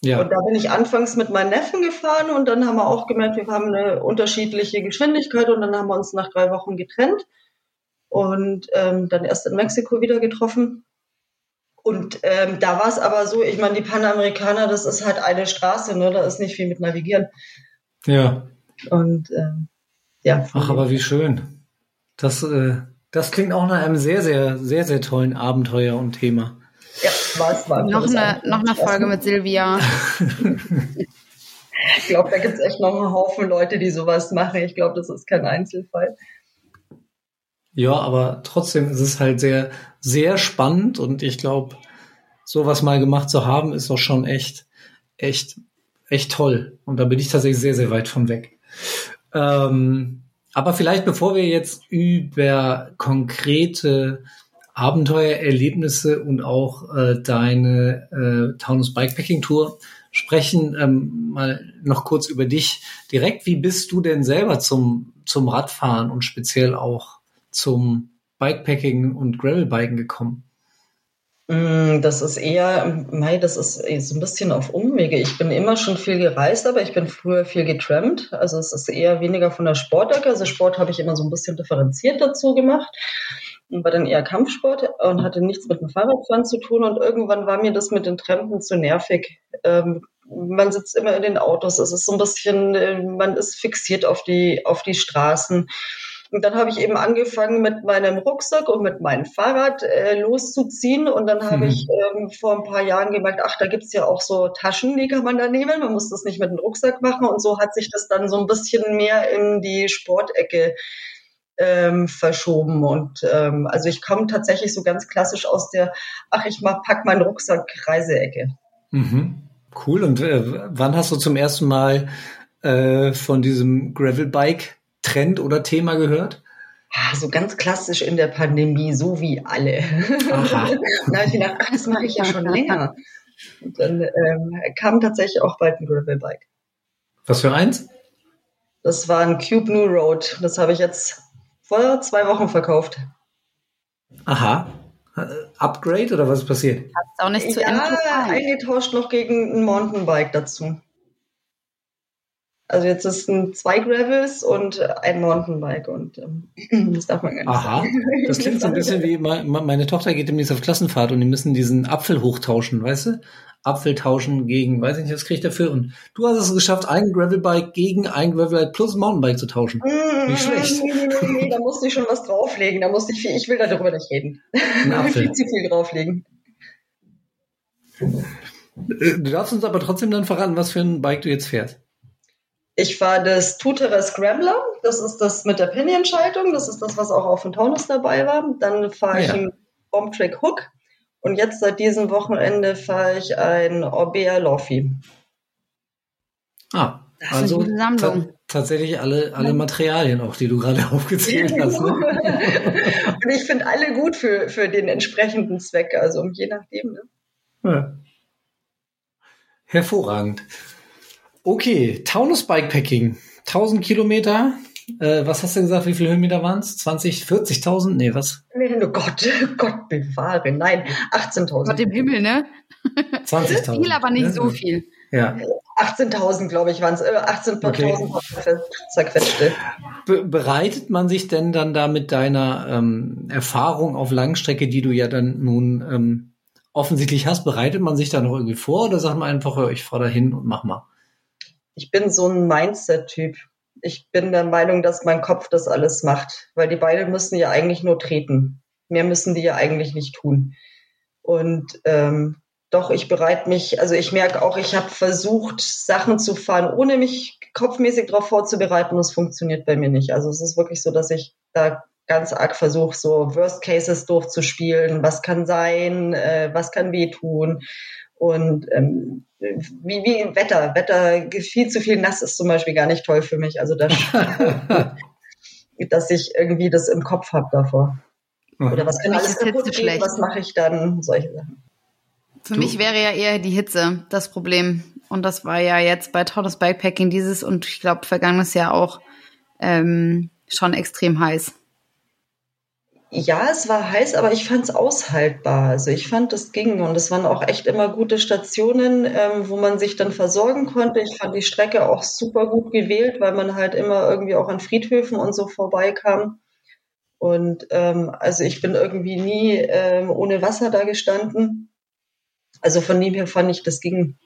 Ja. Und da bin ich anfangs mit meinen Neffen gefahren und dann haben wir auch gemerkt, wir haben eine unterschiedliche Geschwindigkeit und dann haben wir uns nach drei Wochen getrennt und ähm, dann erst in Mexiko wieder getroffen. Und ähm, da war es aber so, ich meine, die Panamerikaner, das ist halt eine Straße, ne? da ist nicht viel mit Navigieren. Ja. Und ähm, ja. Ach, aber wie schön. Das, äh, das klingt auch nach einem sehr, sehr, sehr, sehr tollen Abenteuer und Thema. Ja, war es war. Noch eine, noch eine Folge mit Silvia. ich glaube, da gibt es echt noch einen Haufen Leute, die sowas machen. Ich glaube, das ist kein Einzelfall. Ja, aber trotzdem ist es halt sehr, sehr spannend und ich glaube, sowas mal gemacht zu haben, ist auch schon echt, echt, echt toll. Und da bin ich tatsächlich sehr, sehr weit von weg. Ähm, aber vielleicht bevor wir jetzt über konkrete Abenteuererlebnisse und auch äh, deine äh, Taunus Bikepacking Tour sprechen, ähm, mal noch kurz über dich direkt. Wie bist du denn selber zum, zum Radfahren und speziell auch zum Bikepacking und Gravelbiken gekommen? Mm, das ist eher, mei, das ist so ein bisschen auf Umwege. Ich bin immer schon viel gereist, aber ich bin früher viel getrampt. Also es ist eher weniger von der Sportecke. Also Sport habe ich immer so ein bisschen differenziert dazu gemacht und war dann eher Kampfsport und hatte nichts mit dem Fahrradfahren zu tun. Und irgendwann war mir das mit den Trampen zu nervig. Ähm, man sitzt immer in den Autos. Es ist so ein bisschen, äh, man ist fixiert auf die, auf die Straßen. Und dann habe ich eben angefangen mit meinem Rucksack und mit meinem Fahrrad äh, loszuziehen. Und dann habe mhm. ich ähm, vor ein paar Jahren gemerkt, ach, da gibt's ja auch so Taschen, die kann man da nehmen. Man muss das nicht mit dem Rucksack machen. Und so hat sich das dann so ein bisschen mehr in die Sportecke ähm, verschoben. Und ähm, also ich komme tatsächlich so ganz klassisch aus der, ach, ich mach, pack meinen Rucksack Reiseecke. Mhm. Cool. Und äh, wann hast du zum ersten Mal äh, von diesem Gravelbike Trend oder Thema gehört? so ganz klassisch in der Pandemie, so wie alle. Aha. (laughs) da habe ich gedacht, ach, das mache ich ja schon länger. Und dann ähm, kam tatsächlich auch bald ein Gravelbike. Was für eins? Das war ein Cube New Road. Das habe ich jetzt vor zwei Wochen verkauft. Aha. Upgrade oder was ist passiert? Hast auch nicht zu ja, Ende eingetauscht noch gegen ein Mountainbike dazu. Also jetzt ist ein zwei Gravels und ein Mountainbike und ähm, (clears throat) das darf man gar nicht Aha, sagen. das klingt so ein bisschen wie meine Tochter geht demnächst auf Klassenfahrt und die müssen diesen Apfel hochtauschen, weißt du? Apfel tauschen gegen, weiß ich nicht, was kriege ich dafür? Und du hast es geschafft, ein Gravelbike gegen ein Gravelbike plus ein Mountainbike zu tauschen. Mm, nicht schlecht. Nee, nee, nee, nee, da musste ich schon was drauflegen. Da musste ich viel, ich will darüber nicht reden. (laughs) viel zu viel drauflegen. Du darfst uns aber trotzdem dann verraten, was für ein Bike du jetzt fährst. Ich fahre das Tuterer Scrambler, das ist das mit der Pinion-Schaltung, das ist das, was auch auf dem Taunus dabei war. Dann fahre ich ja. einen Bombtrack Hook und jetzt seit diesem Wochenende fahre ich ein Orbea Loffi. Ah, das also ta tatsächlich alle, alle Materialien auch, die du gerade (laughs) aufgezählt hast. Ne? (laughs) und ich finde alle gut für, für den entsprechenden Zweck, also je nachdem. Ne? Ja. Hervorragend. Okay, Taunus Bikepacking. 1000 Kilometer. Äh, was hast du gesagt? Wie viele Höhenmeter waren es? 20, 40.000? Nee, was? Nee, oh Gott, (laughs) Gott bewahre. Nein, 18.000. Gott im Himmel, ne? 20.000. Viel, aber nicht ja. so viel. Ja. 18.000, glaube ich, waren es. Äh, 18.000 okay. zerquetschte. Be bereitet man sich denn dann da mit deiner ähm, Erfahrung auf Langstrecke, die du ja dann nun ähm, offensichtlich hast, bereitet man sich da noch irgendwie vor oder sagt man einfach, ich fahre da hin und mach mal? Ich bin so ein Mindset-Typ. Ich bin der Meinung, dass mein Kopf das alles macht, weil die Beine müssen ja eigentlich nur treten. mehr müssen die ja eigentlich nicht tun. Und ähm, doch, ich bereite mich, also ich merke auch, ich habe versucht, Sachen zu fahren, ohne mich kopfmäßig darauf vorzubereiten. Das funktioniert bei mir nicht. Also es ist wirklich so, dass ich da ganz arg versuche, so Worst Cases durchzuspielen. Was kann sein? Äh, was kann wehtun? Und ähm, wie, wie Wetter. Wetter, viel zu viel nass ist zum Beispiel gar nicht toll für mich. Also das, (laughs) dass ich irgendwie das im Kopf habe davor. Oder was kann alles kaputt gehen? Was mache ich dann? Solche Sachen. Für du? mich wäre ja eher die Hitze das Problem. Und das war ja jetzt bei Taunus Bikepacking dieses und ich glaube vergangenes Jahr auch ähm, schon extrem heiß. Ja, es war heiß, aber ich fand es aushaltbar. Also ich fand, das ging und es waren auch echt immer gute Stationen, ähm, wo man sich dann versorgen konnte. Ich fand die Strecke auch super gut gewählt, weil man halt immer irgendwie auch an Friedhöfen und so vorbeikam. Und ähm, also ich bin irgendwie nie ähm, ohne Wasser da gestanden. Also von dem her fand ich, das ging.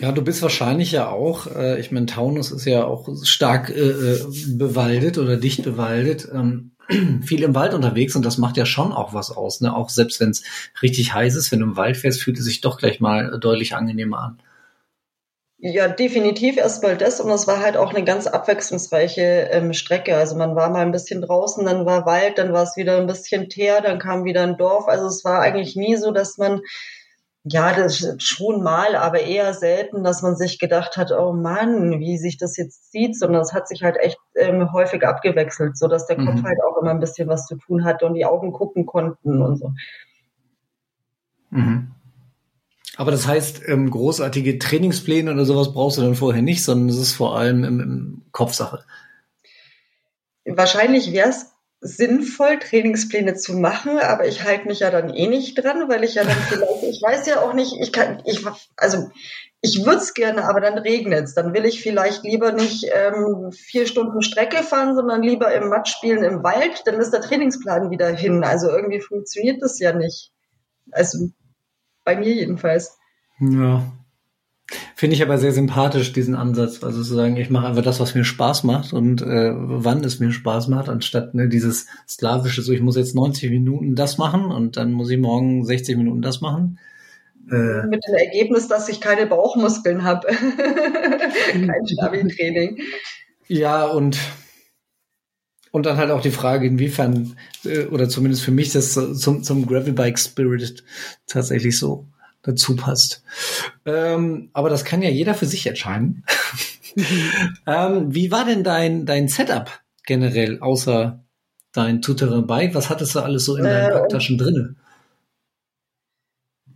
Ja, du bist wahrscheinlich ja auch, äh, ich meine, Taunus ist ja auch stark äh, äh bewaldet oder dicht bewaldet, ähm, (clears throat) viel im Wald unterwegs und das macht ja schon auch was aus, ne? Auch selbst wenn es richtig heiß ist, wenn du im Wald fährst, fühlt es sich doch gleich mal deutlich angenehmer an. Ja, definitiv erstmal das und es war halt auch eine ganz abwechslungsreiche ähm, Strecke. Also man war mal ein bisschen draußen, dann war Wald, dann war es wieder ein bisschen Teer, dann kam wieder ein Dorf. Also es war eigentlich nie so, dass man ja, das schon mal, aber eher selten, dass man sich gedacht hat, oh Mann, wie sich das jetzt sieht, sondern es hat sich halt echt ähm, häufig abgewechselt, so dass der mhm. Kopf halt auch immer ein bisschen was zu tun hatte und die Augen gucken konnten und so. Mhm. Aber das heißt, ähm, großartige Trainingspläne oder sowas brauchst du dann vorher nicht, sondern es ist vor allem im, im Kopfsache. Wahrscheinlich wäre es sinnvoll, Trainingspläne zu machen, aber ich halte mich ja dann eh nicht dran, weil ich ja dann (laughs) vielleicht, ich weiß ja auch nicht, ich kann, ich, also ich würde es gerne, aber dann regnet es. Dann will ich vielleicht lieber nicht ähm, vier Stunden Strecke fahren, sondern lieber im Matsch spielen im Wald, dann ist der Trainingsplan wieder hin. Also irgendwie funktioniert das ja nicht. Also bei mir jedenfalls. Ja, Finde ich aber sehr sympathisch, diesen Ansatz. Also zu sagen, ich mache einfach das, was mir Spaß macht und äh, wann es mir Spaß macht, anstatt ne, dieses sklavische, so ich muss jetzt 90 Minuten das machen und dann muss ich morgen 60 Minuten das machen. Äh, Mit dem Ergebnis, dass ich keine Bauchmuskeln habe. (laughs) Kein Stabi-Training. Ja, und und dann halt auch die Frage, inwiefern, äh, oder zumindest für mich, das zum, zum Gravelbike Spirit tatsächlich so dazu passt. Ähm, aber das kann ja jeder für sich entscheiden. (laughs) ähm, wie war denn dein, dein Setup generell, außer dein Tuterer Bike? Was hattest du alles so in deinen äh, Packtaschen drinne?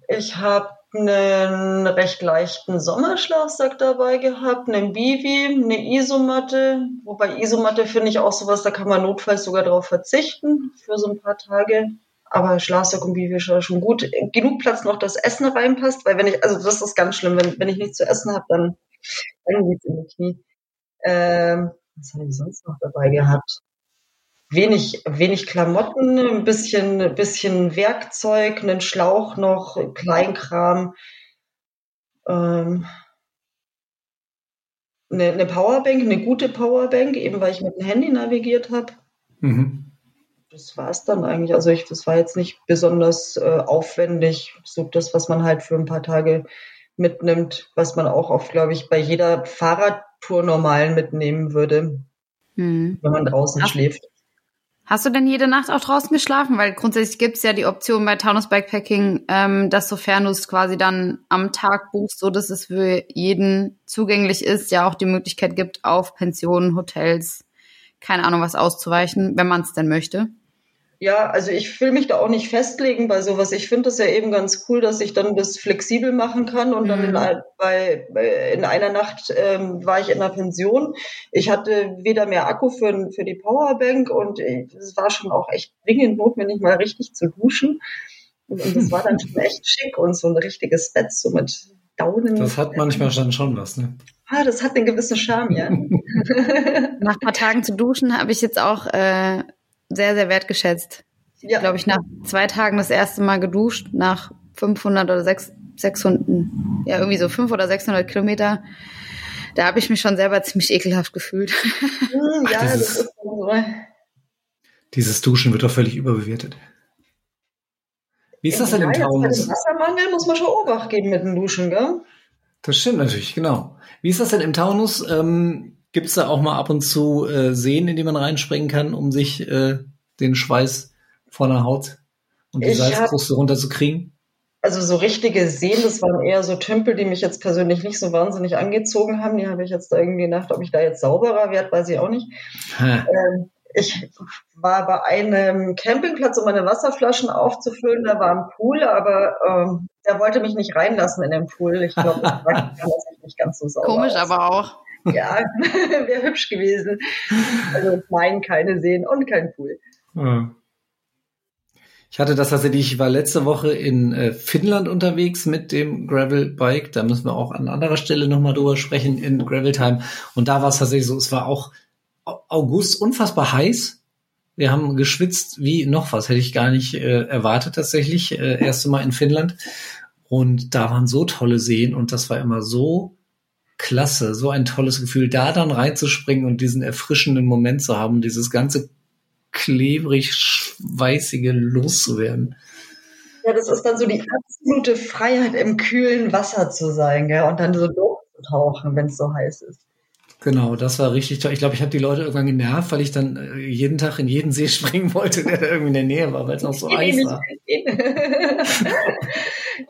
Ich habe einen recht leichten Sommerschlafsack dabei gehabt, einen Bivi, eine Isomatte. Wobei Isomatte finde ich auch sowas, da kann man notfalls sogar darauf verzichten für so ein paar Tage aber Schlafsack und Bibi schon gut. Genug Platz noch, dass Essen reinpasst, weil wenn ich, also das ist ganz schlimm, wenn, wenn ich nichts zu essen habe, dann, dann geht's in die Knie. Ähm, was habe ich sonst noch dabei gehabt? Wenig, wenig Klamotten, ein bisschen, bisschen Werkzeug, einen Schlauch noch, Kleinkram, ähm, eine, eine Powerbank, eine gute Powerbank, eben weil ich mit dem Handy navigiert habe. Mhm das war es dann eigentlich. Also ich, das war jetzt nicht besonders äh, aufwendig. So das, was man halt für ein paar Tage mitnimmt, was man auch oft, glaube ich, bei jeder Fahrradtour normal mitnehmen würde, hm. wenn man draußen Ach. schläft. Hast du denn jede Nacht auch draußen geschlafen? Weil grundsätzlich gibt es ja die Option bei Taunus Bikepacking, ähm, dass sofern du es quasi dann am Tag buchst, so dass es für jeden zugänglich ist, ja auch die Möglichkeit gibt, auf Pensionen, Hotels, keine Ahnung was auszuweichen, wenn man es denn möchte. Ja, also ich will mich da auch nicht festlegen bei sowas. Ich finde das ja eben ganz cool, dass ich dann das flexibel machen kann. Und dann mhm. in, bei, in einer Nacht ähm, war ich in der Pension. Ich hatte weder mehr Akku für, für die Powerbank und es war schon auch echt dringend notwendig, mal richtig zu duschen. Und, und das war dann schon echt schick und so ein richtiges Bett so mit Daunen. Das hat manchmal dann schon was, ne? Ah, das hat einen gewissen Charme, ja. (laughs) Nach ein paar Tagen zu duschen habe ich jetzt auch äh, sehr, sehr wertgeschätzt. Ja. Glaube ich, nach zwei Tagen das erste Mal geduscht, nach 500 oder 600, ja, irgendwie so 500 oder 600 Kilometer. Da habe ich mich schon selber ziemlich ekelhaft gefühlt. (laughs) Hm, ja, Ach, dieses, das ist so. Dieses Duschen wird doch völlig überbewertet. Wie ist das denn im ja, Taunus? Im Wassermangel muss man schon Obacht geben mit dem Duschen, gell? Das stimmt natürlich, genau. Wie ist das denn im Taunus? Ähm, Gibt es da auch mal ab und zu äh, Seen, in die man reinspringen kann, um sich äh, den Schweiß von der Haut und die Ich hab- Salzkruste runterzukriegen? Also so richtige Seen, das waren eher so Tümpel, die mich jetzt persönlich nicht so wahnsinnig angezogen haben. Die habe ich jetzt da irgendwie gedacht, ob ich da jetzt sauberer werde, weiß ich auch nicht. Ähm, ich war bei einem Campingplatz, um meine Wasserflaschen aufzufüllen. Da war ein Pool, aber ähm, der wollte mich nicht reinlassen in den Pool. Ich glaube, das war (laughs) nicht ganz so sauber. Komisch, aus. aber auch. Ja, (laughs) wäre hübsch gewesen. Also mein keine Seen und kein Pool. Ich hatte das tatsächlich, ich war letzte Woche in äh, Finnland unterwegs mit dem Gravel Bike. Da müssen wir auch an anderer Stelle nochmal drüber sprechen in Gravel Time. Und da war es tatsächlich so, es war auch Au- August unfassbar heiß. Wir haben geschwitzt wie noch was, hätte ich gar nicht äh, erwartet tatsächlich. Äh, erste Mal in Finnland. Und da waren so tolle Seen und das war immer so klasse, so ein tolles Gefühl, da dann reinzuspringen und diesen erfrischenden Moment zu haben, dieses ganze klebrig schweißige loszuwerden. Ja, das ist dann so die absolute Freiheit, im kühlen Wasser zu sein, gell? Und dann so durchzutauchen, wenn es so heiß ist. Genau, das war richtig toll. Ich glaube, ich habe die Leute irgendwann genervt, weil ich dann äh, jeden Tag in jeden See (laughs) springen wollte, der da irgendwie in der Nähe war, weil es auch so heiß war. (laughs)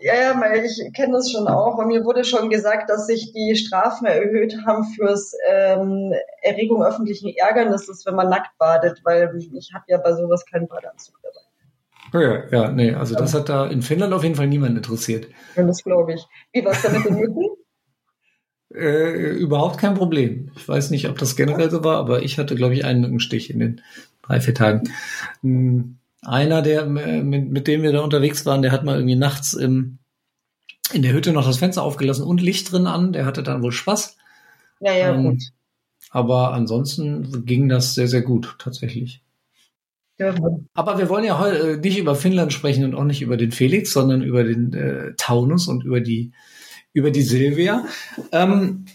ja, ja, ich kenne das schon auch. Und mir wurde schon gesagt, dass sich die Strafen erhöht haben fürs ähm, Erregung öffentlichen Ärgernisses, wenn man nackt badet, weil ich habe ja bei sowas keinen Badeanzug dabei. Ja, ja, nee, also das hat da in Finnland auf jeden Fall niemand interessiert. Und das glaube ich. Wie war's da mit den Mücken? Äh, überhaupt kein Problem. Ich weiß nicht, ob das generell so war, aber ich hatte, glaube ich, einen Mückenstich in den drei, vier Tagen. Hm, Einer, der, äh, mit, mit dem wir da unterwegs waren, der hat mal irgendwie nachts im, in der Hütte noch das Fenster aufgelassen und Licht drin an. Der hatte dann wohl Spaß. Ja, ja, Ähm, gut. Aber ansonsten ging das sehr, sehr gut, tatsächlich. Ja, Aber wir wollen ja heute äh, nicht über Finnland sprechen und auch nicht über den Felix, sondern über den äh, Taunus und über die über die Silvia. Ähm,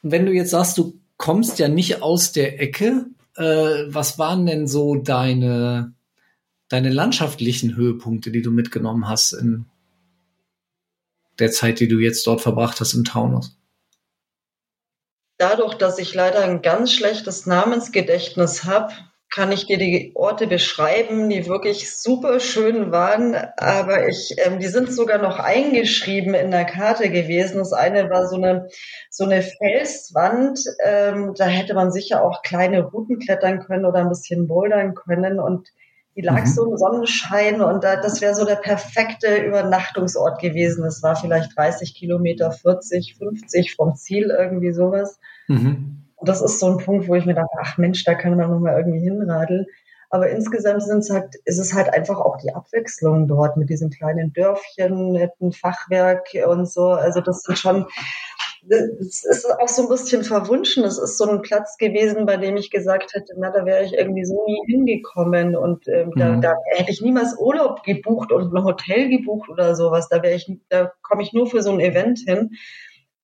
wenn du jetzt sagst, du kommst ja nicht aus der Ecke, äh, was waren denn so deine deine landschaftlichen Höhepunkte, die du mitgenommen hast in der Zeit, die du jetzt dort verbracht hast im Taunus? Dadurch, dass ich leider ein ganz schlechtes Namensgedächtnis habe, kann ich dir die Orte beschreiben, die wirklich super schön waren, aber ich, ähm, die sind sogar noch eingeschrieben in der Karte gewesen. Das eine war so eine so eine Felswand, ähm, da hätte man sicher auch kleine Routen klettern können oder ein bisschen bouldern können und die lag Mhm. so im Sonnenschein und da, das wäre so der perfekte Übernachtungsort gewesen. Das war vielleicht 30 Kilometer, 40, 50 vom Ziel, irgendwie sowas. Mhm. Und das ist so ein Punkt, wo ich mir dachte, ach Mensch, da kann man noch mal irgendwie hinradeln. Aber insgesamt sind's halt, ist es halt einfach auch die Abwechslung dort mit diesen kleinen Dörfchen, netten Fachwerk und so. Also das sind schon, es ist auch so ein bisschen verwunschen. Es ist so ein Platz gewesen, bei dem ich gesagt hätte, na, da wäre ich irgendwie so nie hingekommen und ähm, da, Mhm. da hätte ich niemals Urlaub gebucht und ein Hotel gebucht oder sowas. Da wäre ich, da komme ich nur für so ein Event hin.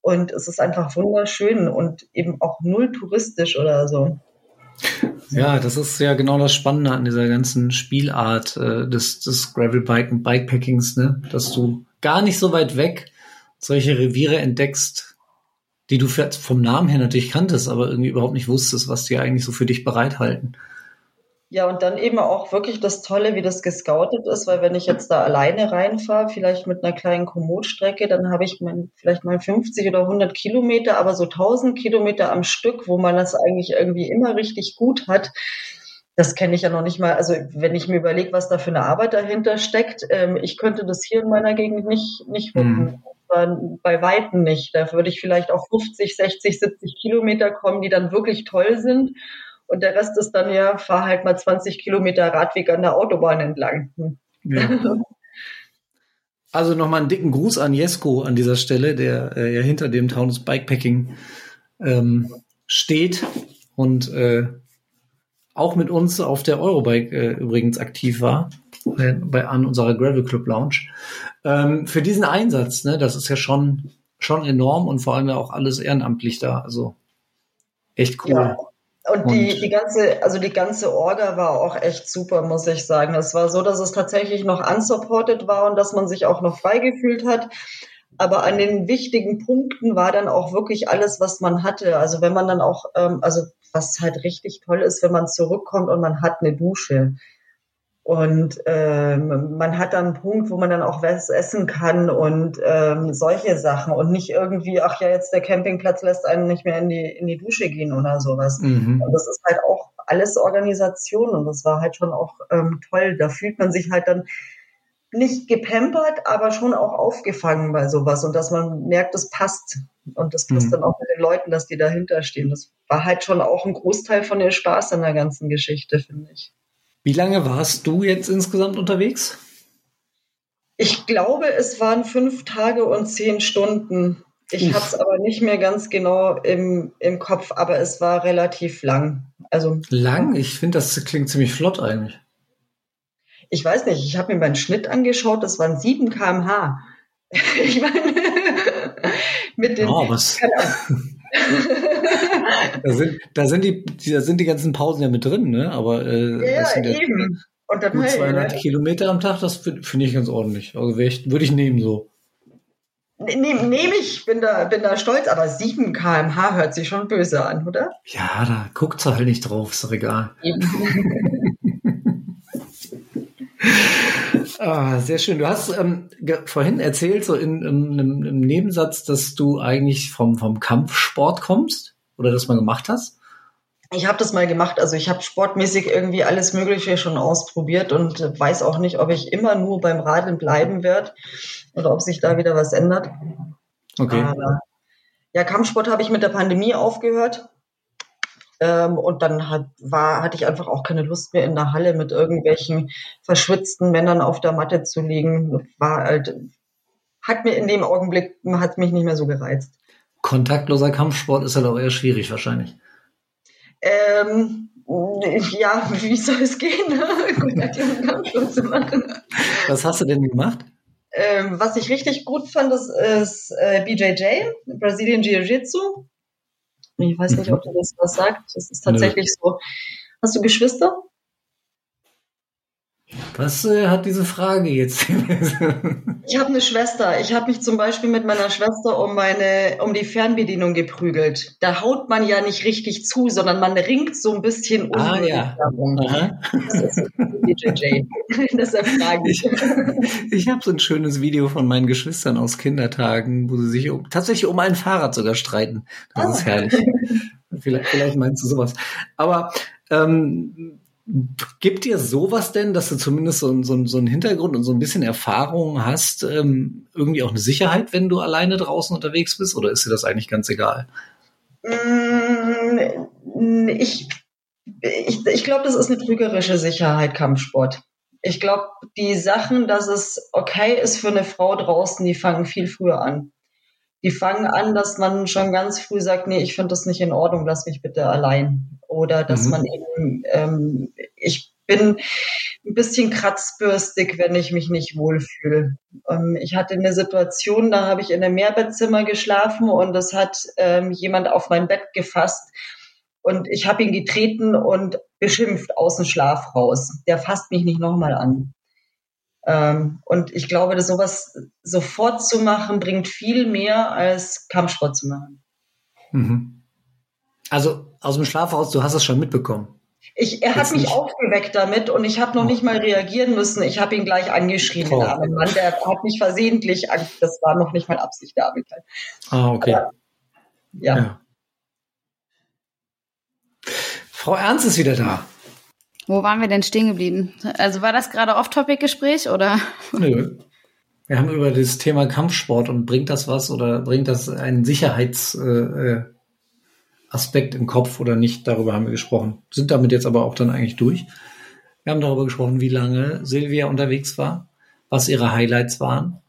Und es ist einfach wunderschön und eben auch null touristisch oder so. Ja, das ist ja genau das Spannende an dieser ganzen Spielart äh, des, des Gravelbike und Bikepackings, ne? dass du gar nicht so weit weg solche Reviere entdeckst, die du vom Namen her natürlich kanntest, aber irgendwie überhaupt nicht wusstest, was die eigentlich so für dich bereithalten. Ja, und dann eben auch wirklich das Tolle, wie das gescoutet ist, weil wenn ich jetzt da alleine reinfahre, vielleicht mit einer kleinen Komootstrecke, dann habe ich mein, vielleicht mal 50 oder 100 Kilometer, aber so 1000 Kilometer am Stück, wo man das eigentlich irgendwie immer richtig gut hat. Das kenne ich ja noch nicht mal. Also wenn ich mir überlege, was da für eine Arbeit dahinter steckt, ähm, ich könnte das hier in meiner Gegend nicht, nicht Mhm. Bei Weitem nicht. Da würde ich vielleicht auf 50, 60, 70 Kilometer kommen, die dann wirklich toll sind. Und der Rest ist dann ja, fahr halt mal 20 Kilometer Radweg an der Autobahn entlang. Hm. Ja. Also nochmal einen dicken Gruß an Jesko an dieser Stelle, der äh, ja hinter dem Taunus Bikepacking ähm, steht und äh, auch mit uns auf der Eurobike äh, übrigens aktiv war, bei an unserer Gravel Club Lounge. Ähm, für diesen Einsatz, ne, das ist ja schon, schon enorm und vor allem ja auch alles ehrenamtlich da. Also echt cool. Ja. Und die, die ganze, also die ganze Orga war auch echt super, muss ich sagen. Es war so, dass es tatsächlich noch unsupported war und dass man sich auch noch frei gefühlt hat. Aber an den wichtigen Punkten war dann auch wirklich alles, was man hatte. Also wenn man dann auch, ähm, also was halt richtig toll ist, wenn man zurückkommt und man hat eine Dusche. Und ähm, man hat dann einen Punkt, wo man dann auch was essen kann und ähm, solche Sachen und nicht irgendwie, ach ja, jetzt der Campingplatz lässt einen nicht mehr in die, in die Dusche gehen oder sowas. Mhm. Und das ist halt auch alles Organisation und das war halt schon auch ähm, toll. Da fühlt man sich halt dann nicht gepampert, aber schon auch aufgefangen bei sowas und dass man merkt, es passt. Und das passt mhm. dann auch mit den Leuten, dass die dahinter stehen. Das war halt schon auch ein Großteil von dem Spaß an der ganzen Geschichte, finde ich. Wie lange warst du jetzt insgesamt unterwegs? Ich glaube, es waren fünf Tage und zehn Stunden. Ich habe es aber nicht mehr ganz genau im, im Kopf, aber es war relativ lang. Also lang? Ich finde, das klingt ziemlich flott eigentlich. Ich weiß nicht, ich habe mir meinen Schnitt angeschaut, das waren 7 km/h. (laughs) Ich meine, (laughs) mit den. Oh, was? (laughs) (laughs) da, sind, da, sind die, da sind die ganzen Pausen ja mit drin, ne? Aber äh, ja, ja eben. Und dann gut 200 hey, Kilometer am Tag, das finde find ich ganz ordentlich. Also würde ich nehmen so. Nehme nehm ich, bin da, bin da stolz, aber 7 km/h hört sich schon böse an, oder? Ja, da guckt sie halt nicht drauf, ist doch egal. (laughs) ah, sehr schön. Du hast ähm, vorhin erzählt, so in, in, in, im Nebensatz, dass du eigentlich vom, vom Kampfsport kommst oder das mal gemacht hast. Ich habe das mal gemacht. Also ich habe sportmäßig irgendwie alles Mögliche schon ausprobiert und weiß auch nicht, ob ich immer nur beim Radeln bleiben werde oder ob sich da wieder was ändert. Okay. Aber, ja, Kampfsport habe ich mit der Pandemie aufgehört. Ähm, und dann hat, war, hatte ich einfach auch keine Lust mehr in der Halle mit irgendwelchen verschwitzten Männern auf der Matte zu liegen. War halt, hat mir in dem Augenblick, hat mich nicht mehr so gereizt. Kontaktloser Kampfsport ist halt auch eher schwierig wahrscheinlich. Ähm, ja, wie soll es gehen, kontaktlosen Kampfsport zu machen? Was hast du denn gemacht? Ähm, was ich richtig gut fand, ist, ist äh, BJJ, Brazilian Jiu-Jitsu. Ich weiß nicht, ob du das was sagt. Das ist tatsächlich Nö. so. Hast du Geschwister? Was äh, hat diese Frage jetzt? ich habe eine Schwester. Ich habe mich zum Beispiel mit meiner Schwester um meine, um die Fernbedienung geprügelt. Da haut man ja nicht richtig zu, sondern man ringt so ein bisschen um. Ah ja. Das ist BJJ. (laughs) Deshalb frage ich. Ich, ich habe so ein schönes Video von meinen Geschwistern aus Kindertagen, wo sie sich um, tatsächlich um ein Fahrrad sogar streiten. Das ah. ist herrlich. vielleicht, vielleicht meinst du sowas. Aber ähm, Gibt dir sowas denn, dass du zumindest so, so, so einen Hintergrund und so ein bisschen Erfahrung hast, ähm, irgendwie auch eine Sicherheit, wenn du alleine draußen unterwegs bist? Oder ist dir das eigentlich ganz egal? Mm, ich, ich, ich glaube, das ist eine trügerische Sicherheit, Kampfsport. Ich glaube, die Sachen, dass es okay ist für eine Frau draußen, die fangen viel früher an. Die fangen an, dass man schon ganz früh sagt, nee, ich finde das nicht in Ordnung, lass mich bitte allein oder dass mhm. man eben, ähm, ich bin ein bisschen kratzbürstig, wenn ich mich nicht wohlfühle. Ähm, ich hatte eine Situation, da habe ich in einem Mehrbettzimmer geschlafen und es hat ähm, jemand auf mein Bett gefasst und ich habe ihn getreten und beschimpft aus dem Schlaf raus. Der fasst mich nicht nochmal an. Ähm, und ich glaube, dass sowas sofort zu machen, bringt viel mehr als Kampfsport zu machen. Mhm. Also aus dem Schlafhaus, du hast es schon mitbekommen. Ich, er hat mich nicht. aufgeweckt damit und ich habe noch nicht mal reagieren müssen. Ich habe ihn gleich angeschrien, oh. armen Mann. Der hat mich versehentlich, das war noch nicht mal Absicht der Arbeit. Ah, okay. Aber, ja. ja. Frau Ernst ist wieder da. Wo waren wir denn stehen geblieben? Also war das gerade Off-Topic-Gespräch oder? Nö. Wir haben über das Thema Kampfsport und bringt das was oder bringt das einen Sicherheits, äh, äh im Kopf oder nicht, darüber haben wir gesprochen. Sind damit jetzt aber auch dann eigentlich durch. Wir haben darüber gesprochen, wie lange Silvia unterwegs war, was ihre Highlights waren.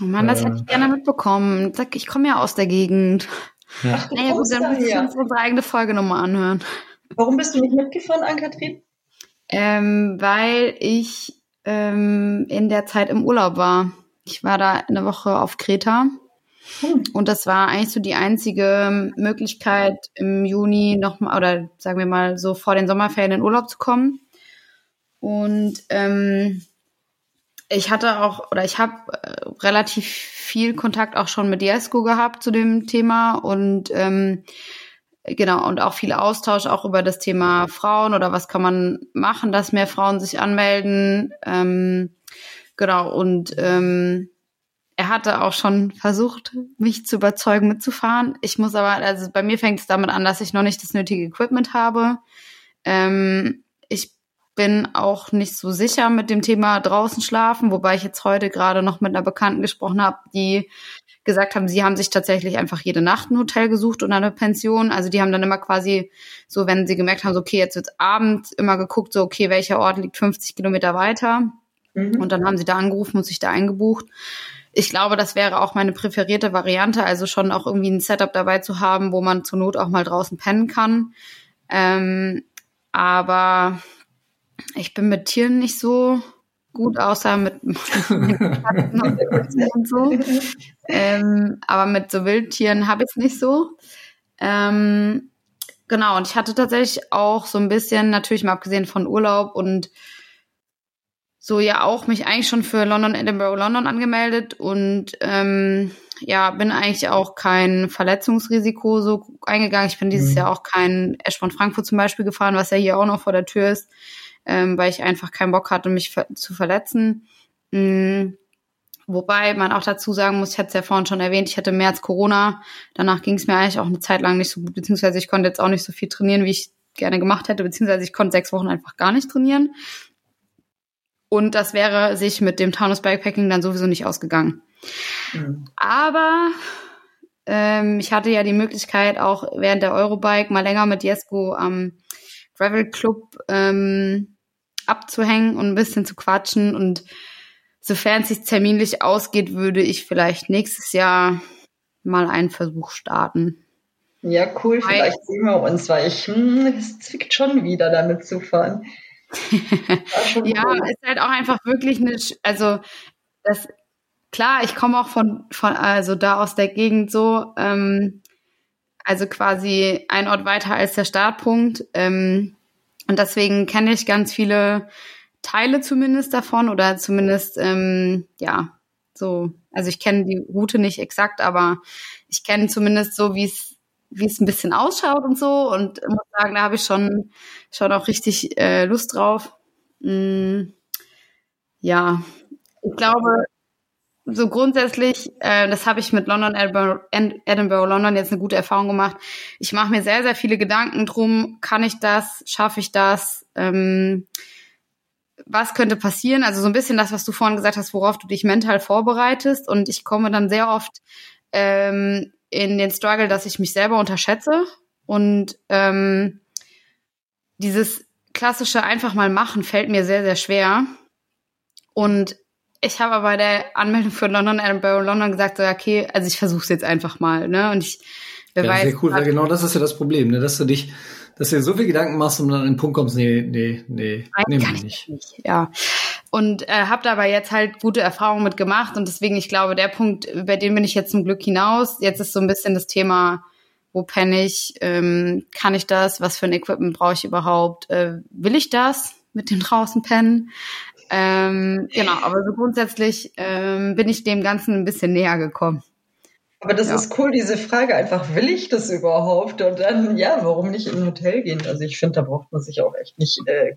Oh Mann, das äh, hätte ich gerne mitbekommen. Ich komme ja aus der Gegend. Ja. (laughs) Ach, naja, gut, dann müssen wir uns unsere eigene Folge nochmal anhören. Warum bist du nicht mitgefahren, Ann-Kathrin? Ähm, weil ich ähm, in der Zeit im Urlaub war. Ich war da eine Woche auf Kreta Hm. Und das war eigentlich so die einzige Möglichkeit, im Juni noch mal, oder sagen wir mal so vor den Sommerferien in Urlaub zu kommen. Und ähm, ich hatte auch, oder ich habe äh, relativ viel Kontakt auch schon mit Jesko gehabt zu dem Thema und ähm, genau, und auch viel Austausch auch über das Thema Frauen oder was kann man machen, dass mehr Frauen sich anmelden. Ähm, genau, und ähm, er hatte auch schon versucht, mich zu überzeugen, mitzufahren. Ich muss aber, also bei mir fängt es damit an, dass ich noch nicht das nötige Equipment habe. Ähm, ich bin auch nicht so sicher mit dem Thema draußen schlafen, wobei ich jetzt heute gerade noch mit einer Bekannten gesprochen habe, die gesagt haben, sie haben sich tatsächlich einfach jede Nacht ein Hotel gesucht und eine Pension. Also die haben dann immer quasi so, wenn sie gemerkt haben, so, okay, jetzt wird's Abend, immer geguckt, so, okay, welcher Ort liegt 50 Kilometer weiter. Mhm. Und dann haben sie da angerufen und sich da eingebucht. Ich glaube, das wäre auch meine präferierte Variante, also schon auch irgendwie ein Setup dabei zu haben, wo man zur Not auch mal draußen pennen kann. Ähm, aber ich bin mit Tieren nicht so gut, außer mit, (laughs) mit und so. Ähm, aber mit so Wildtieren habe ich es nicht so. Ähm, genau, und ich hatte tatsächlich auch so ein bisschen, natürlich mal abgesehen von Urlaub und so ja auch mich eigentlich schon für London, Edinburgh, London angemeldet und ähm, ja, bin eigentlich auch kein Verletzungsrisiko so eingegangen. Ich bin dieses mhm. Jahr auch kein Esch von Frankfurt zum Beispiel gefahren, was ja hier auch noch vor der Tür ist ähm, weil ich einfach keinen Bock hatte, mich ver zu verletzen. Mhm. Wobei man auch dazu sagen muss, ich hatte es ja vorhin schon erwähnt, ich hatte März Corona. Danach ging es mir eigentlich auch eine Zeit lang nicht so gut, beziehungsweise ich konnte jetzt auch nicht so viel trainieren, wie ich gerne gemacht hätte, beziehungsweise ich konnte sechs Wochen einfach gar nicht trainieren. Und das wäre sich mit dem Taunus Bikepacking dann sowieso nicht ausgegangen. Mhm. Aber ähm, ich hatte ja die Möglichkeit, auch während der Eurobike mal länger mit Jesko am Gravel Club ähm, abzuhängen und ein bisschen zu quatschen. Und sofern es sich terminlich ausgeht, würde ich vielleicht nächstes Jahr mal einen Versuch starten. Ja, cool. Weil, vielleicht sehen wir uns, weil ich, hm, es zwickt schon wieder, damit zu fahren. (laughs) ja, cool. ist halt auch einfach wirklich eine, also das, klar, ich komme auch von, von, also da aus der Gegend so, ähm, also quasi ein Ort weiter als der Startpunkt. Ähm, und deswegen kenne ich ganz viele Teile zumindest davon oder zumindest, ähm, ja, so, also ich kenne die Route nicht exakt, aber ich kenne zumindest so, wie es wie es ein bisschen ausschaut und so und muss sagen, da habe ich schon schon auch richtig äh, Lust drauf. Mm, ja, ich glaube, so grundsätzlich, äh, das habe ich mit London, Edinburgh, Edinburgh, London jetzt eine gute Erfahrung gemacht. Ich mache mir sehr, sehr viele Gedanken drum, kann ich das, schaffe ich das, ähm, was könnte passieren? Also so ein bisschen das, was du vorhin gesagt hast, worauf du dich mental vorbereitest. Und ich komme dann sehr oft ähm, in den Struggle, dass ich mich selber unterschätze und ähm, dieses klassische einfach mal machen fällt mir sehr, sehr schwer. Und ich habe aber bei der Anmeldung für London, Edinburgh, London gesagt, so, okay, also ich versuche es jetzt einfach mal, ne? Und ich, wer ja, weiß. Sehr cool, weil genau das ist ja das Problem, ne? Dass du dich, dass du dir so viel Gedanken machst und dann an den Punkt kommst, nee, nee, nee, nee, kann ich nicht. nicht. Ja. Und äh, habe dabei jetzt halt gute Erfahrungen mit gemacht und deswegen, ich glaube, der Punkt, bei dem bin ich jetzt zum Glück hinaus. Jetzt ist so ein bisschen das Thema, wo penne ich, ähm, kann ich das, was für ein Equipment brauche ich überhaupt, äh, will ich das mit dem draußen pennen? Ähm, genau, aber so grundsätzlich ähm, bin ich dem Ganzen ein bisschen näher gekommen. Aber das ja. ist cool, diese Frage einfach, will ich das überhaupt? Und dann, ja, warum nicht in ein Hotel gehen? Also ich finde, da braucht man sich auch echt nicht äh,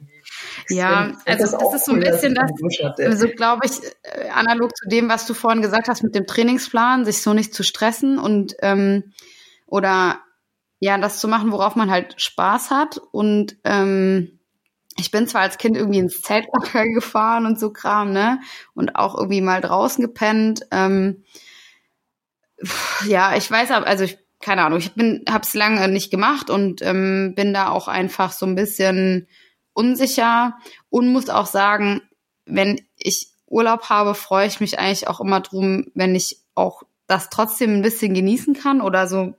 Ja, also das, ist so ein bisschen das, also glaube ich, äh, analog zu dem, was du vorhin gesagt hast mit dem Trainingsplan, sich so nicht zu stressen und ähm, oder ja, das zu machen, worauf man halt Spaß hat und ähm, ich bin zwar als Kind irgendwie ins Zeltlager (laughs) gefahren und so Kram, ne? Und auch irgendwie mal draußen gepennt. Ähm, ja, ich weiß aber, also ich, keine Ahnung, ich bin, hab's lange nicht gemacht und ähm, bin da auch einfach so ein bisschen unsicher und muss auch sagen, wenn ich Urlaub habe, freue ich mich eigentlich auch immer drum, wenn ich auch das trotzdem ein bisschen genießen kann oder so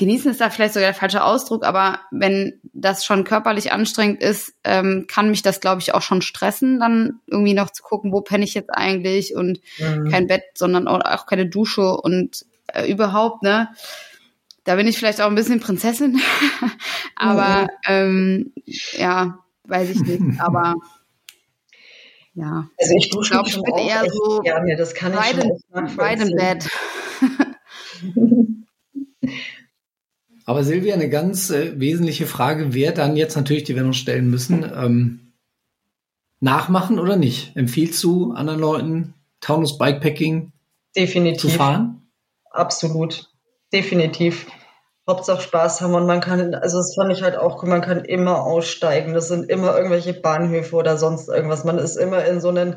genießen ist da vielleicht sogar der falsche Ausdruck, aber wenn das schon körperlich anstrengend ist, ähm, kann mich das, glaube ich, auch schon stressen, dann irgendwie noch zu gucken, wo penne ich jetzt eigentlich und mhm. kein Bett, sondern auch, auch keine Dusche und äh, überhaupt, ne? Da bin ich vielleicht auch ein bisschen Prinzessin, (laughs) aber mhm. ähm, ja, weiß ich nicht, (laughs) aber ja. Also ich dusche ich, glaub, ich bin eher so gerne, das kann ich schon weit im Bett. Aber Silvia, eine ganz äh, wesentliche Frage wäre dann jetzt natürlich, die wir noch stellen müssen. Ähm, nachmachen oder nicht? Empfiehlst du anderen Leuten Taunus Bikepacking Definitiv. zu fahren? Absolut. Definitiv. Hauptsache Spaß haben und man kann, also das fand ich halt auch, man kann immer aussteigen. Das sind immer irgendwelche Bahnhöfe oder sonst irgendwas. Man ist immer in so einem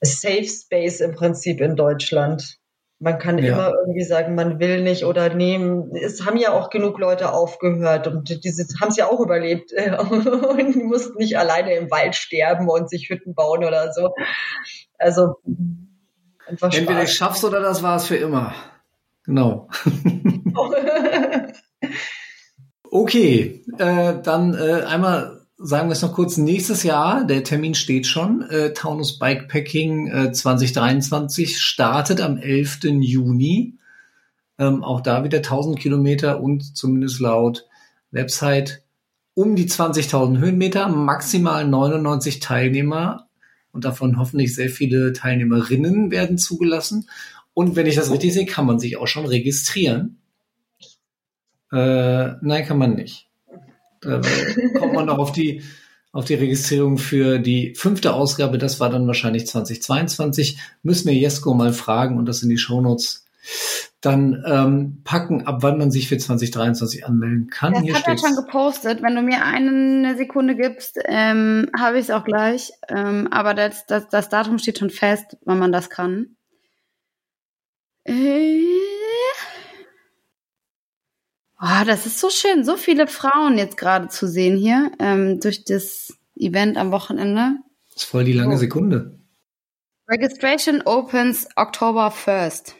Safe Space im Prinzip in Deutschland. Man kann ja. immer irgendwie sagen, man will nicht oder nehmen. Es haben ja auch genug Leute aufgehört und diese haben es ja auch überlebt (laughs) und mussten nicht alleine im Wald sterben und sich Hütten bauen oder so. Also einfach Entweder ich schaff's oder das war es für immer. Genau. (laughs) (laughs) okay, äh, dann äh, einmal sagen wir es noch kurz, nächstes Jahr, der Termin steht schon, äh, Taunus Bikepacking äh, 2023 startet am 11. Juni. Ähm, auch da wieder 1000 Kilometer und zumindest laut Website um die 20.000 Höhenmeter, maximal 99 Teilnehmer und davon hoffentlich sehr viele Teilnehmerinnen werden zugelassen. Und wenn ich das richtig sehe, kann man sich auch schon registrieren. Äh, nein, kann man nicht. Da kommt man noch auf die, auf die Registrierung für die fünfte Ausgabe. Das war dann wahrscheinlich 2022. Müssen wir Jesko mal fragen und das in die Shownotes dann ähm, packen, ab wann man sich für 2023 anmelden kann. Das Hier hat er schon gepostet. Wenn du mir eine Sekunde gibst, ähm, habe ich es auch gleich. Ähm, aber das, das, das Datum steht schon fest, wann man das kann. Äh, Oh, das ist so schön, so viele Frauen jetzt gerade zu sehen hier ähm, durch das Event am Wochenende. Das ist voll die lange oh. Sekunde. Registration opens October 1st.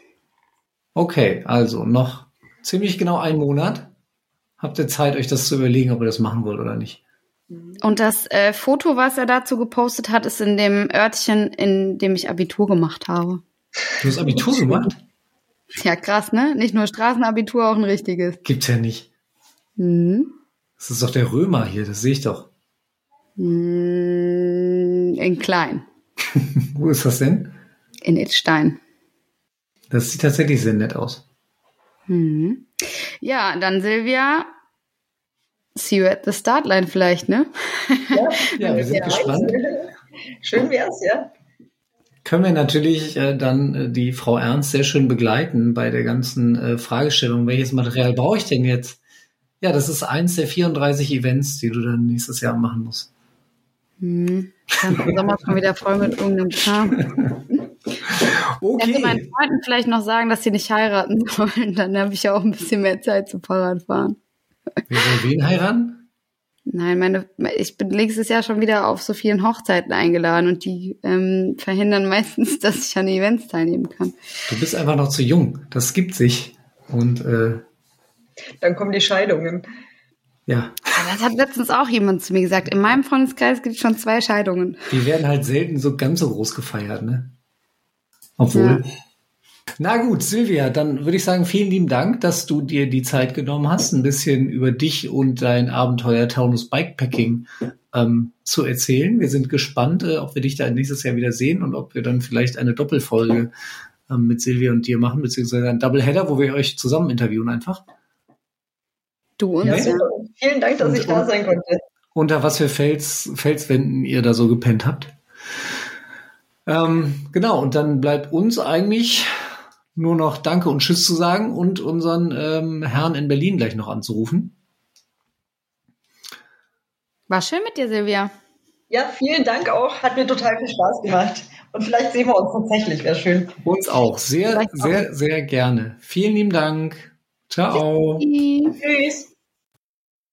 Okay, also noch ziemlich genau einen Monat. Habt ihr Zeit, euch das zu überlegen, ob ihr das machen wollt oder nicht? Und das äh, Foto, was er dazu gepostet hat, ist in dem Örtchen, in dem ich Abitur gemacht habe. Du hast Abitur gemacht? Ja, krass, ne? Nicht nur Straßenabitur, auch ein richtiges. Gibt's ja nicht. Mhm. Das ist doch der Römer hier, das sehe ich doch. Mhm, in klein. (laughs) Wo ist das denn? In Itzstein. Das sieht tatsächlich sehr nett aus. Mhm. Ja, dann Silvia, see you at the start line vielleicht, ne? Ja, ja wir sind gespannt. Schön wär's, ja können wir natürlich äh, dann äh, die Frau Ernst sehr schön begleiten bei der ganzen äh, Fragestellung, welches Material brauche ich denn jetzt? Ja, das ist eins der 34 Events, die du dann nächstes Jahr machen musst. Hm, dann im Sommer schon wieder voll mit irgendeinem Kram. (laughs) Okay. Ich meinen Freunden vielleicht noch sagen, dass sie nicht heiraten (laughs) sollen, dann habe ich ja auch ein bisschen mehr Zeit zum Fahrradfahren. Wer soll wen heiraten? Nein, meine, ich bin nächstes Jahr schon wieder auf so vielen Hochzeiten eingeladen und die ähm, verhindern (laughs) meistens, dass ich an Events teilnehmen kann. Du bist einfach noch zu jung. Das gibt sich. Und äh, dann kommen die Scheidungen. Ja. Das hat letztens auch jemand zu mir gesagt. In meinem Freundeskreis gibt es schon zwei Scheidungen. Die werden halt selten so ganz so groß gefeiert, ne? Obwohl. Ja. Na gut, Silvia, dann würde ich sagen, vielen lieben Dank, dass du dir die Zeit genommen hast, ein bisschen über dich und dein Abenteuer Taunus Bikepacking ähm, zu erzählen. Wir sind gespannt, äh, ob wir dich da nächstes Jahr wieder sehen und ob wir dann vielleicht eine Doppelfolge ähm, mit Silvia und dir machen, beziehungsweise ein Doubleheader, wo wir euch zusammen interviewen einfach. Du und ja, Vielen Dank, dass und, ich da sein konnte. Unter was für Fels, Felswänden ihr da so gepennt habt. Ähm, genau, und dann bleibt uns eigentlich nur noch Danke und Tschüss zu sagen und unseren ähm, Herrn in Berlin gleich noch anzurufen. War schön mit dir, Silvia. Ja, vielen Dank auch. Hat mir total viel Spaß gemacht. Und vielleicht sehen wir uns tatsächlich. Wäre schön. Uns auch. Sehr, vielleicht sehr, auch. sehr gerne. Vielen lieben Dank. Ciao. Tschüss.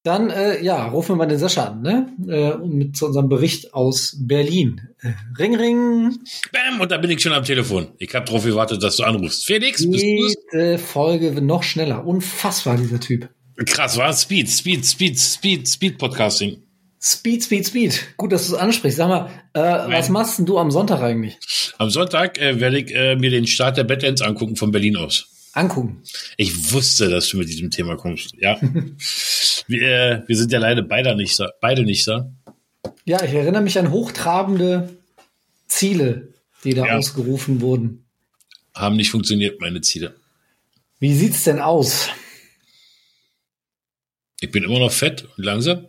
Dann, äh, ja, rufen wir mal den Sascha an, ne? Äh, mit zu unserem Bericht aus Berlin. Äh, ring, ring. Bam, und da bin ich schon am Telefon. Ich habe darauf gewartet, dass du anrufst. Felix, bist du's? Jede Folge noch schneller. Unfassbar, dieser Typ. Krass, war Speed, Speed, Speed, Speed, Speed Podcasting. Speed, Speed, Speed. Gut, dass du es ansprichst. Sag mal, äh, was machst denn du am Sonntag eigentlich? Am Sonntag äh, werde ich äh, mir den Start der Badlands angucken von Berlin aus. Angucken. Ich wusste, dass du mit diesem Thema kommst. Ja. (laughs) wir, äh, wir sind ja leider beide nicht da. Beide nicht da. Ja, ich erinnere mich an hochtrabende Ziele, die da Ja. ausgerufen wurden. Haben nicht funktioniert, meine Ziele. Wie sieht's denn aus? Ich bin immer noch fett und langsam.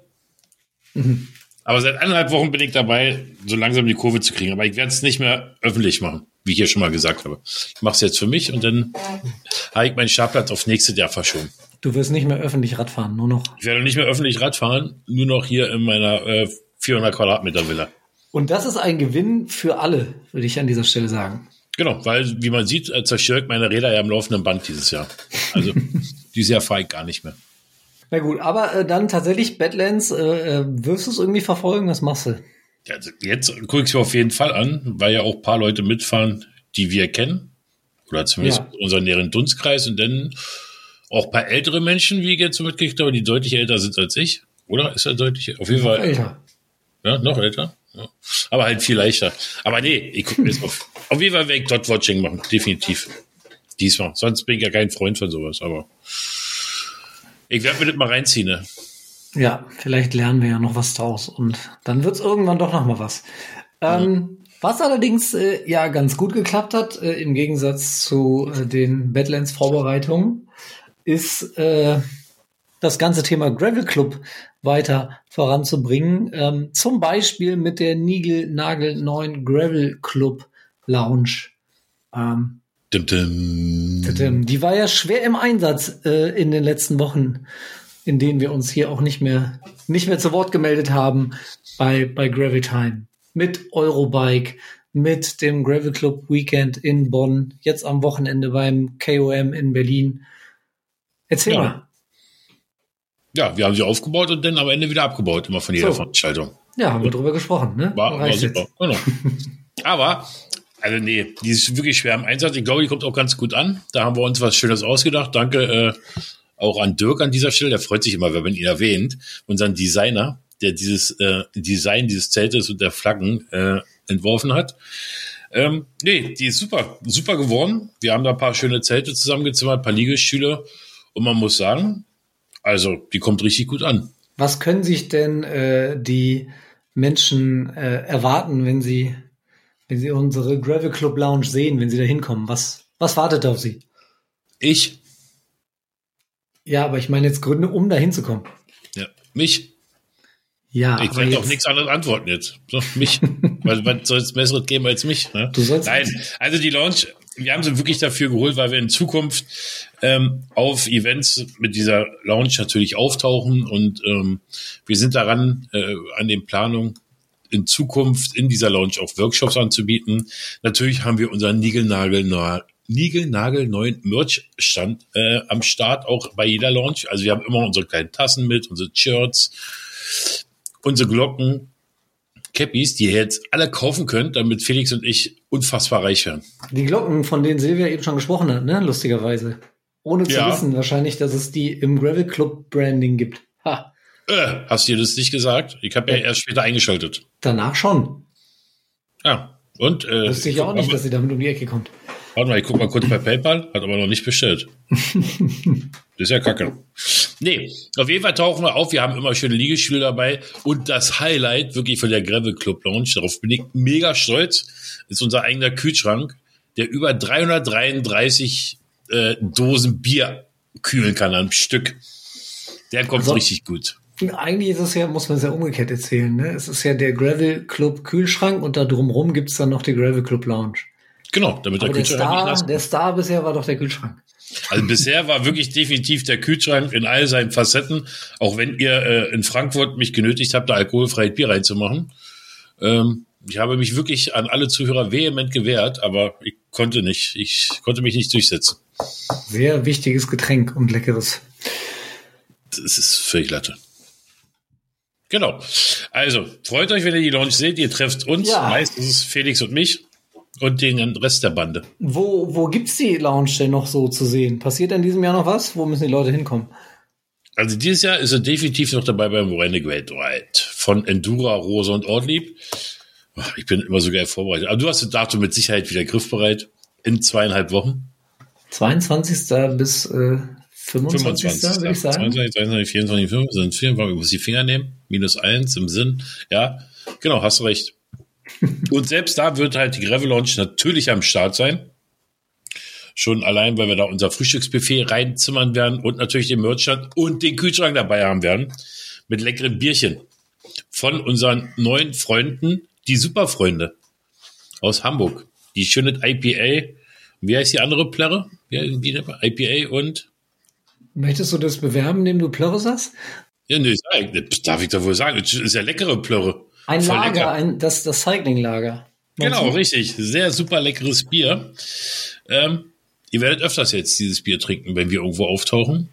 Aber seit eineinhalb Wochen bin ich dabei, so langsam die Kurve zu kriegen. Aber ich werde es nicht mehr öffentlich machen, wie ich ja schon mal gesagt habe. Ich mache es jetzt für mich und dann habe ich meinen Startplatz auf nächstes Jahr verschoben. Du wirst nicht mehr öffentlich Radfahren, nur noch. Ich werde nicht mehr öffentlich Rad fahren, nur noch hier in meiner äh, 400 Quadratmeter Villa. Und das ist ein Gewinn für alle, würde ich an dieser Stelle sagen. Genau, weil, wie man sieht, äh, zerstöre ich meine Räder ja am laufenden Band dieses Jahr. Also, (laughs) dieses Jahr fahre ich gar nicht mehr. Na gut, aber äh, dann tatsächlich Badlands, äh, äh, wirst du es irgendwie verfolgen? Was machst du? Also jetzt gucke ich es mir auf jeden Fall an, weil ja auch ein paar Leute mitfahren, die wir kennen. Oder zumindest Ja. unseren näheren Dunstkreis. Und dann auch ein paar ältere Menschen, wie ich jetzt so mitgekriegt habe, die deutlich älter sind als ich. Oder? Ist er deutlich? Auf jeden Fall. Alter. Ja, noch älter. Ja. Aber halt viel leichter. Aber nee, ich gucke mir jetzt auf. Auf jeden Fall werde ich Dot-Watching machen. Definitiv. Diesmal. Sonst bin ich ja kein Freund von sowas. Aber ich werde mir das mal reinziehen. Ne? Ja, vielleicht lernen wir ja noch was draus und dann wird's irgendwann doch noch mal was. Ähm, was allerdings äh, ja ganz gut geklappt hat, äh, im Gegensatz zu äh, den Badlands Vorbereitungen, ist äh, das ganze Thema Gravel Club weiter voranzubringen. Ähm, zum Beispiel mit der Nigel Nagel neuen Gravel Club Lounge. Ähm, Dim, dim. Tadam. Die war ja schwer im Einsatz äh, in den letzten Wochen, in denen wir uns hier auch nicht mehr, nicht mehr zu Wort gemeldet haben bei, bei Gravel Time. Mit Eurobike, mit dem Gravel Club Weekend in Bonn, jetzt am Wochenende beim KOM in Berlin. Erzähl Ja. mal. Ja, wir haben sie aufgebaut und dann am Ende wieder abgebaut, immer von jeder So. Veranstaltung. Ja, haben wir drüber gesprochen, ne? War, war super. Genau. Aber, also nee, die ist wirklich schwer im Einsatz. Ich glaube, die kommt auch ganz gut an. Da haben wir uns was Schönes ausgedacht. Danke äh, auch an Dirk an dieser Stelle. Der freut sich immer, wenn man ihn erwähnt. Unseren Designer, der dieses äh, Design dieses Zeltes und der Flaggen äh, entworfen hat. Ähm, nee, die ist super, super geworden. Wir haben da ein paar schöne Zelte zusammengezimmert, ein paar Liegestühle. Und man muss sagen, also die kommt richtig gut an. Was können sich denn äh, die Menschen äh, erwarten, wenn sie, wenn sie unsere Gravel Club Lounge sehen, wenn sie da hinkommen? Was, was wartet auf sie? Ich, Ja, aber ich meine jetzt Gründe, um da hinzukommen. ja, mich, Ja, Ich werde auf nichts anderes antworten jetzt. So, mich. (laughs) weil was soll es Besseres geben als mich? Ne? Du sollst- Nein, also die Lounge, wir haben sie wirklich dafür geholt, weil wir in Zukunft ähm, auf Events mit dieser Lounge natürlich auftauchen und ähm, wir sind daran, äh, an den Planungen in Zukunft in dieser Lounge auch Workshops anzubieten. Natürlich haben wir unseren Nigelnagel Nigelnagel neuen Merch-Stand äh, am Start, auch bei jeder Lounge. Also wir haben immer unsere kleinen Tassen mit, unsere Shirts, unsere Glocken, Cappies, die ihr jetzt alle kaufen könnt, damit Felix und ich unfassbar reich werden. die Glocken, von denen Silvia eben schon gesprochen hat, ne? Lustigerweise. Ohne zu Ja. wissen wahrscheinlich, dass es die im Gravel Club Branding gibt. Ha, Äh, hast du dir das nicht gesagt? Ich habe ja erst später eingeschaltet. danach schon. Ja. Und äh, Wusste ich auch nicht, dass sie damit um die Ecke kommt. Warte mal, ich guck mal kurz bei PayPal, hat aber noch nicht bestellt. (laughs) Das ist ja kacke. Nee, auf jeden Fall tauchen wir auf. Wir haben immer schöne Liegestühle dabei. Und das Highlight wirklich von der Gravel Club Lounge, darauf bin ich mega stolz, ist unser eigener Kühlschrank, der über 333 äh, Dosen Bier kühlen kann am Stück. Der kommt Also- richtig gut. Eigentlich ist es ja, muss man es ja umgekehrt erzählen, ne? Es ist ja der Gravel Club Kühlschrank und da drumrum gibt's dann noch die Gravel Club Lounge. Genau, damit der Aber der Kühlschrank nicht nass Star, der Star bisher war doch der Kühlschrank. Also bisher war wirklich definitiv der Kühlschrank in all seinen Facetten, auch wenn ihr äh, in Frankfurt mich genötigt habt, da alkoholfreies Bier reinzumachen. Ähm, ich habe mich wirklich an alle Zuhörer vehement gewehrt, aber ich konnte nicht. Ich konnte mich nicht durchsetzen. Sehr wichtiges Getränk und leckeres. Das ist völlig Latte. Genau. Also, freut euch, wenn ihr die Launch seht. Ihr trefft uns, Ja. meistens Felix und mich und den Rest der Bande. Wo, wo gibt's die Lounge denn noch so zu sehen? Passiert in diesem Jahr noch was? Wo müssen die Leute hinkommen? Also dieses Jahr ist er definitiv noch dabei beim Renegade Ride von Endura, Rose und Ortlieb. Ich bin immer so geil vorbereitet. Aber du hast das Datum mit Sicherheit wieder griffbereit. In zweieinhalb Wochen. 22. bis äh, 25. 25. würde ich sagen. 22, 23, 24, 25 sind vier. Ich muss die Finger nehmen. Minus eins im Sinn. Ja, genau, hast du recht. Und selbst da wird halt die Gravel Launch natürlich am Start sein. Schon allein, weil wir da unser Frühstücksbuffet reinzimmern werden und natürlich den Merchant und den Kühlschrank dabei haben werden. Mit leckeren Bierchen. Von unseren neuen Freunden, die Superfreunde aus Hamburg. Die schöne IPA. Wie heißt die andere Plärre? IPA und Möchtest du das bewerben, indem du Plörre sagst? Ja, nee, darf ich doch wohl sagen. Das ist ja leckere Plörre. Ein Voll Lager, lecker. ein, das, das Cycling-Lager. Genau, richtig. Sehr super leckeres Bier. Ähm, ihr werdet öfters jetzt dieses Bier trinken, wenn wir irgendwo auftauchen.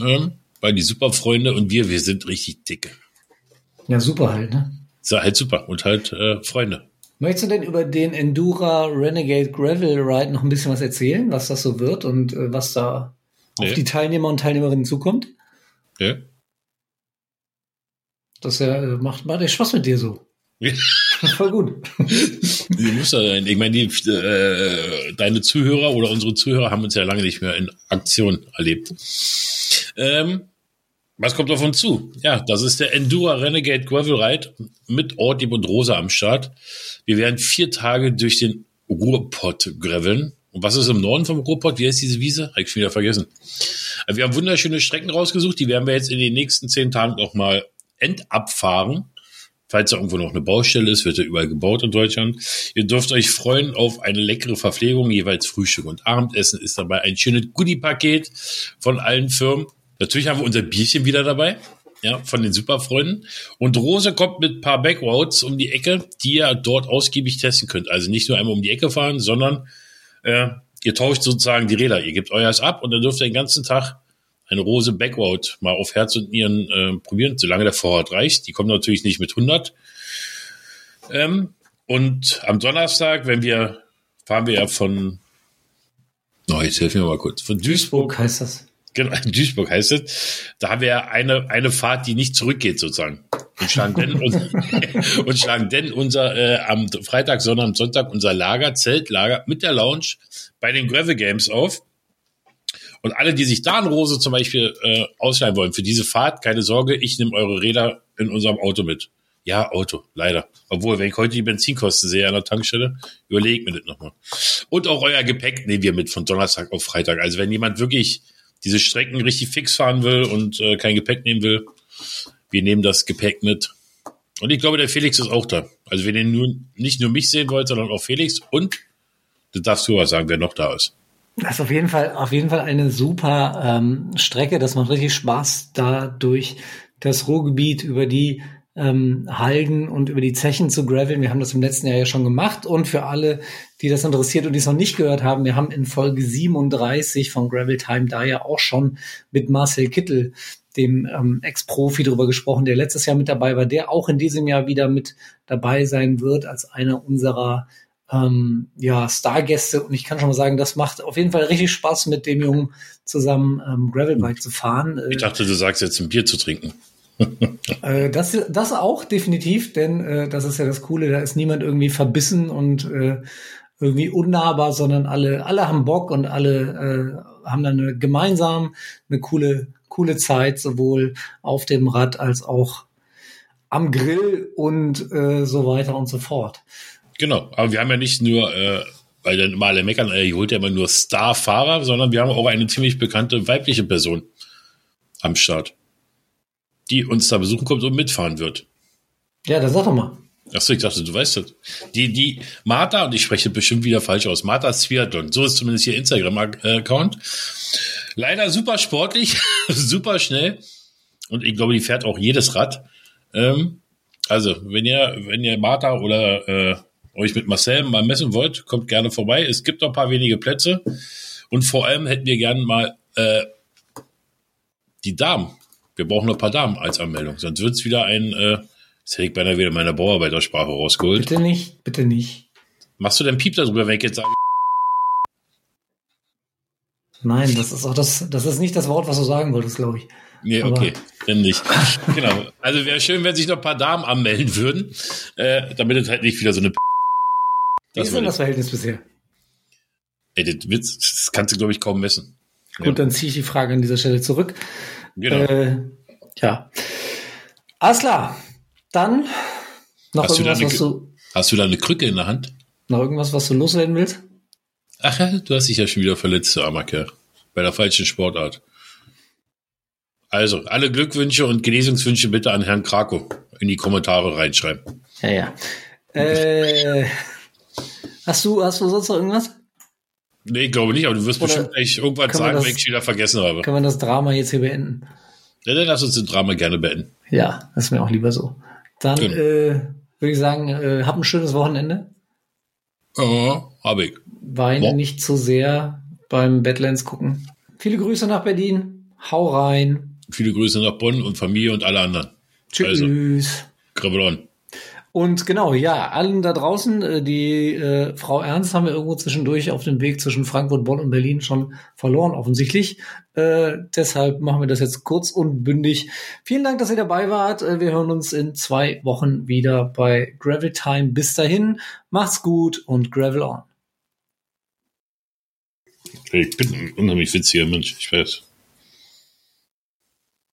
Ähm, weil die Superfreunde und wir, wir sind richtig dicke. Ja, super halt, ne? Ist ja halt super. Und halt äh, Freunde. Möchtest du denn über den Endura Renegade Gravel Ride noch ein bisschen was erzählen, was das so wird und äh, was da Nee. auf die Teilnehmer und Teilnehmerinnen zukommt? Ja? Das äh, macht, macht ja Spaß mit dir so. (laughs) Voll gut. Die muss ja sein. Ich meine, die, äh, deine Zuhörer oder unsere Zuhörer haben uns ja lange nicht mehr in Aktion erlebt. Ähm, was kommt auf uns zu? Ja, das ist der Endura Renegade Gravel Ride mit Ortlieb und Rosa am Start. Wir werden vier Tage durch den Ruhrpott graveln. Und was ist im Norden vom Ruhrpott? Wie heißt diese Wiese? Hab ich schon wieder vergessen. Wir haben wunderschöne Strecken rausgesucht. Die werden wir jetzt in den nächsten zehn Tagen noch mal endabfahren. Falls da irgendwo noch eine Baustelle ist, wird ja überall gebaut in Deutschland. Ihr dürft euch freuen auf eine leckere Verpflegung, jeweils Frühstück und Abendessen ist dabei ein schönes Goodie-Paket von allen Firmen. Natürlich haben wir unser Bierchen wieder dabei, ja, von den Superfreunden. Und Rose kommt mit ein paar Backroads um die Ecke, die ihr dort ausgiebig testen könnt. Also nicht nur einmal um die Ecke fahren, sondern äh, ihr tauscht sozusagen die Räder. Ihr gebt euers ab und dann dürft ihr den ganzen Tag eine Rose Backroad mal auf Herz und Nieren äh, probieren, solange der Vorrat reicht. Die kommen natürlich nicht mit 100. Ähm, und am Donnerstag, wenn wir, fahren wir ja von, oh, jetzt helfen wir mal kurz, von Duisburg, Duisburg heißt das. genau, (laughs) Duisburg heißt es, da haben wir ja eine, eine Fahrt, die nicht zurückgeht sozusagen. Und schlagen denn, (laughs) und, (laughs) und schlagen denn unser, äh, am Freitag, sondern am Sonntag unser Lager, Zeltlager mit der Lounge bei den Gravel Games auf. Und alle, die sich da in Rose zum Beispiel äh, ausleihen wollen für diese Fahrt, keine Sorge, ich nehme eure Räder in unserem Auto mit. Ja, Auto, leider. Obwohl, wenn ich heute die Benzinkosten sehe an der Tankstelle, überlegt mir das nochmal. Und auch euer Gepäck nehmen wir mit von Donnerstag auf Freitag. Also wenn jemand wirklich diese Strecken richtig fix fahren will und äh, kein Gepäck nehmen will, wir nehmen das Gepäck mit. Und ich glaube, der Felix ist auch da. Also wenn ihr nur, nicht nur mich sehen wollt, sondern auch Felix und du darfst du was sagen, wer noch da ist. Das ist auf jeden Fall, auf jeden Fall eine super ähm, Strecke. Das macht richtig Spaß, da durch das Ruhrgebiet über die ähm, Halden und über die Zechen zu graveln. Wir haben das im letzten Jahr ja schon gemacht. Und für alle, die das interessiert und die es noch nicht gehört haben, wir haben in Folge 37 von Gravel Time da ja auch schon mit Marcel Kittel, dem ähm, Ex-Profi, darüber gesprochen, der letztes Jahr mit dabei war, der auch in diesem Jahr wieder mit dabei sein wird als einer unserer ähm, ja, Stargäste. Und ich kann schon mal sagen, das macht auf jeden Fall richtig Spaß, mit dem Jungen zusammen ähm, Gravelbike zu fahren. Äh, Ich dachte, du sagst jetzt ein Bier zu trinken. (laughs) äh, das, das auch definitiv, denn äh, das ist ja das Coole, da ist niemand irgendwie verbissen und äh, irgendwie unnahbar, sondern alle, alle haben Bock und alle äh, haben dann eine, gemeinsam eine coole, coole Zeit, sowohl auf dem Rad als auch am Grill und äh, so weiter und so fort. Genau, aber wir haben ja nicht nur, äh, weil dann immer alle meckern, äh, ihr holt ja immer nur Starfahrer, sondern wir haben auch eine ziemlich bekannte weibliche Person am Start, die uns da besuchen kommt und mitfahren wird. Ja, da sag doch mal. Achso, ich dachte, du weißt das. Die, die Martha, und ich spreche bestimmt wieder falsch aus, Martha Sviatlon, so ist zumindest ihr Instagram-Account. Leider super sportlich, (laughs) super schnell. Und ich glaube, die fährt auch jedes Rad. Ähm, also, wenn ihr, wenn ihr Martha oder äh, euch mit Marcel mal messen wollt, kommt gerne vorbei. Es gibt noch ein paar wenige Plätze. Und vor allem hätten wir gerne mal äh, die Damen Wir brauchen noch ein paar Damen als Anmeldung, sonst wird es wieder ein, äh, jetzt hätte ich beinahe wieder meine Bauarbeitersprache rausgeholt. Bitte nicht, bitte nicht. Machst du denn Piep darüber, wenn ich jetzt sage, Nein, das ist auch das, das ist nicht das Wort, was du sagen wolltest, glaube ich. Nee, Aber- okay, dann nicht. genau. Also wäre schön, wenn sich noch ein paar Damen anmelden würden, äh, damit es halt nicht wieder so eine Wie das ist denn das Verhältnis bisher? Ey, das, Witz, das kannst du, glaube ich, kaum messen. Gut, dann ziehe ich die Frage an dieser Stelle zurück. Genau. Äh, ja. Alles klar. Dann noch Hast du da irgendwas, eine was du, Hast du da eine Krücke in der Hand? noch irgendwas, was du loswerden willst? Ach ja, du hast dich ja schon wieder verletzt, du armer Kerl. Bei der falschen Sportart. Also, alle Glückwünsche und Genesungswünsche bitte an Herrn Krakow in die Kommentare reinschreiben. Ja, ja. Äh, hast du, hast du sonst noch irgendwas? Nee, ich glaube nicht, aber du wirst Oder bestimmt gleich irgendwas sagen, das- wenn ich wieder vergessen habe. Können wir das Drama jetzt hier beenden? Ja, dann lass uns das Drama gerne beenden. Ja, das ist mir auch lieber so. Dann Genau. äh, würde ich sagen, äh, hab ein schönes Wochenende. Ja, habe ich. Weine Ja. nicht zu sehr beim Badlands gucken. Viele Grüße nach Berlin. Hau rein. Viele Grüße nach Bonn und Familie und alle anderen. Tschüss. Also. Grabbel on. Und genau, ja, allen da draußen, äh, die äh, Frau Ernst haben wir irgendwo zwischendurch auf dem Weg zwischen Frankfurt, Bonn und Berlin schon verloren, offensichtlich. Äh, deshalb machen wir das jetzt kurz und bündig. Vielen Dank, dass ihr dabei wart. Äh, wir hören uns in zwei Wochen wieder bei Gravel Time. Bis dahin, macht's gut und Gravel on. Ich bin ein unheimlich witziger Mensch, ich weiß.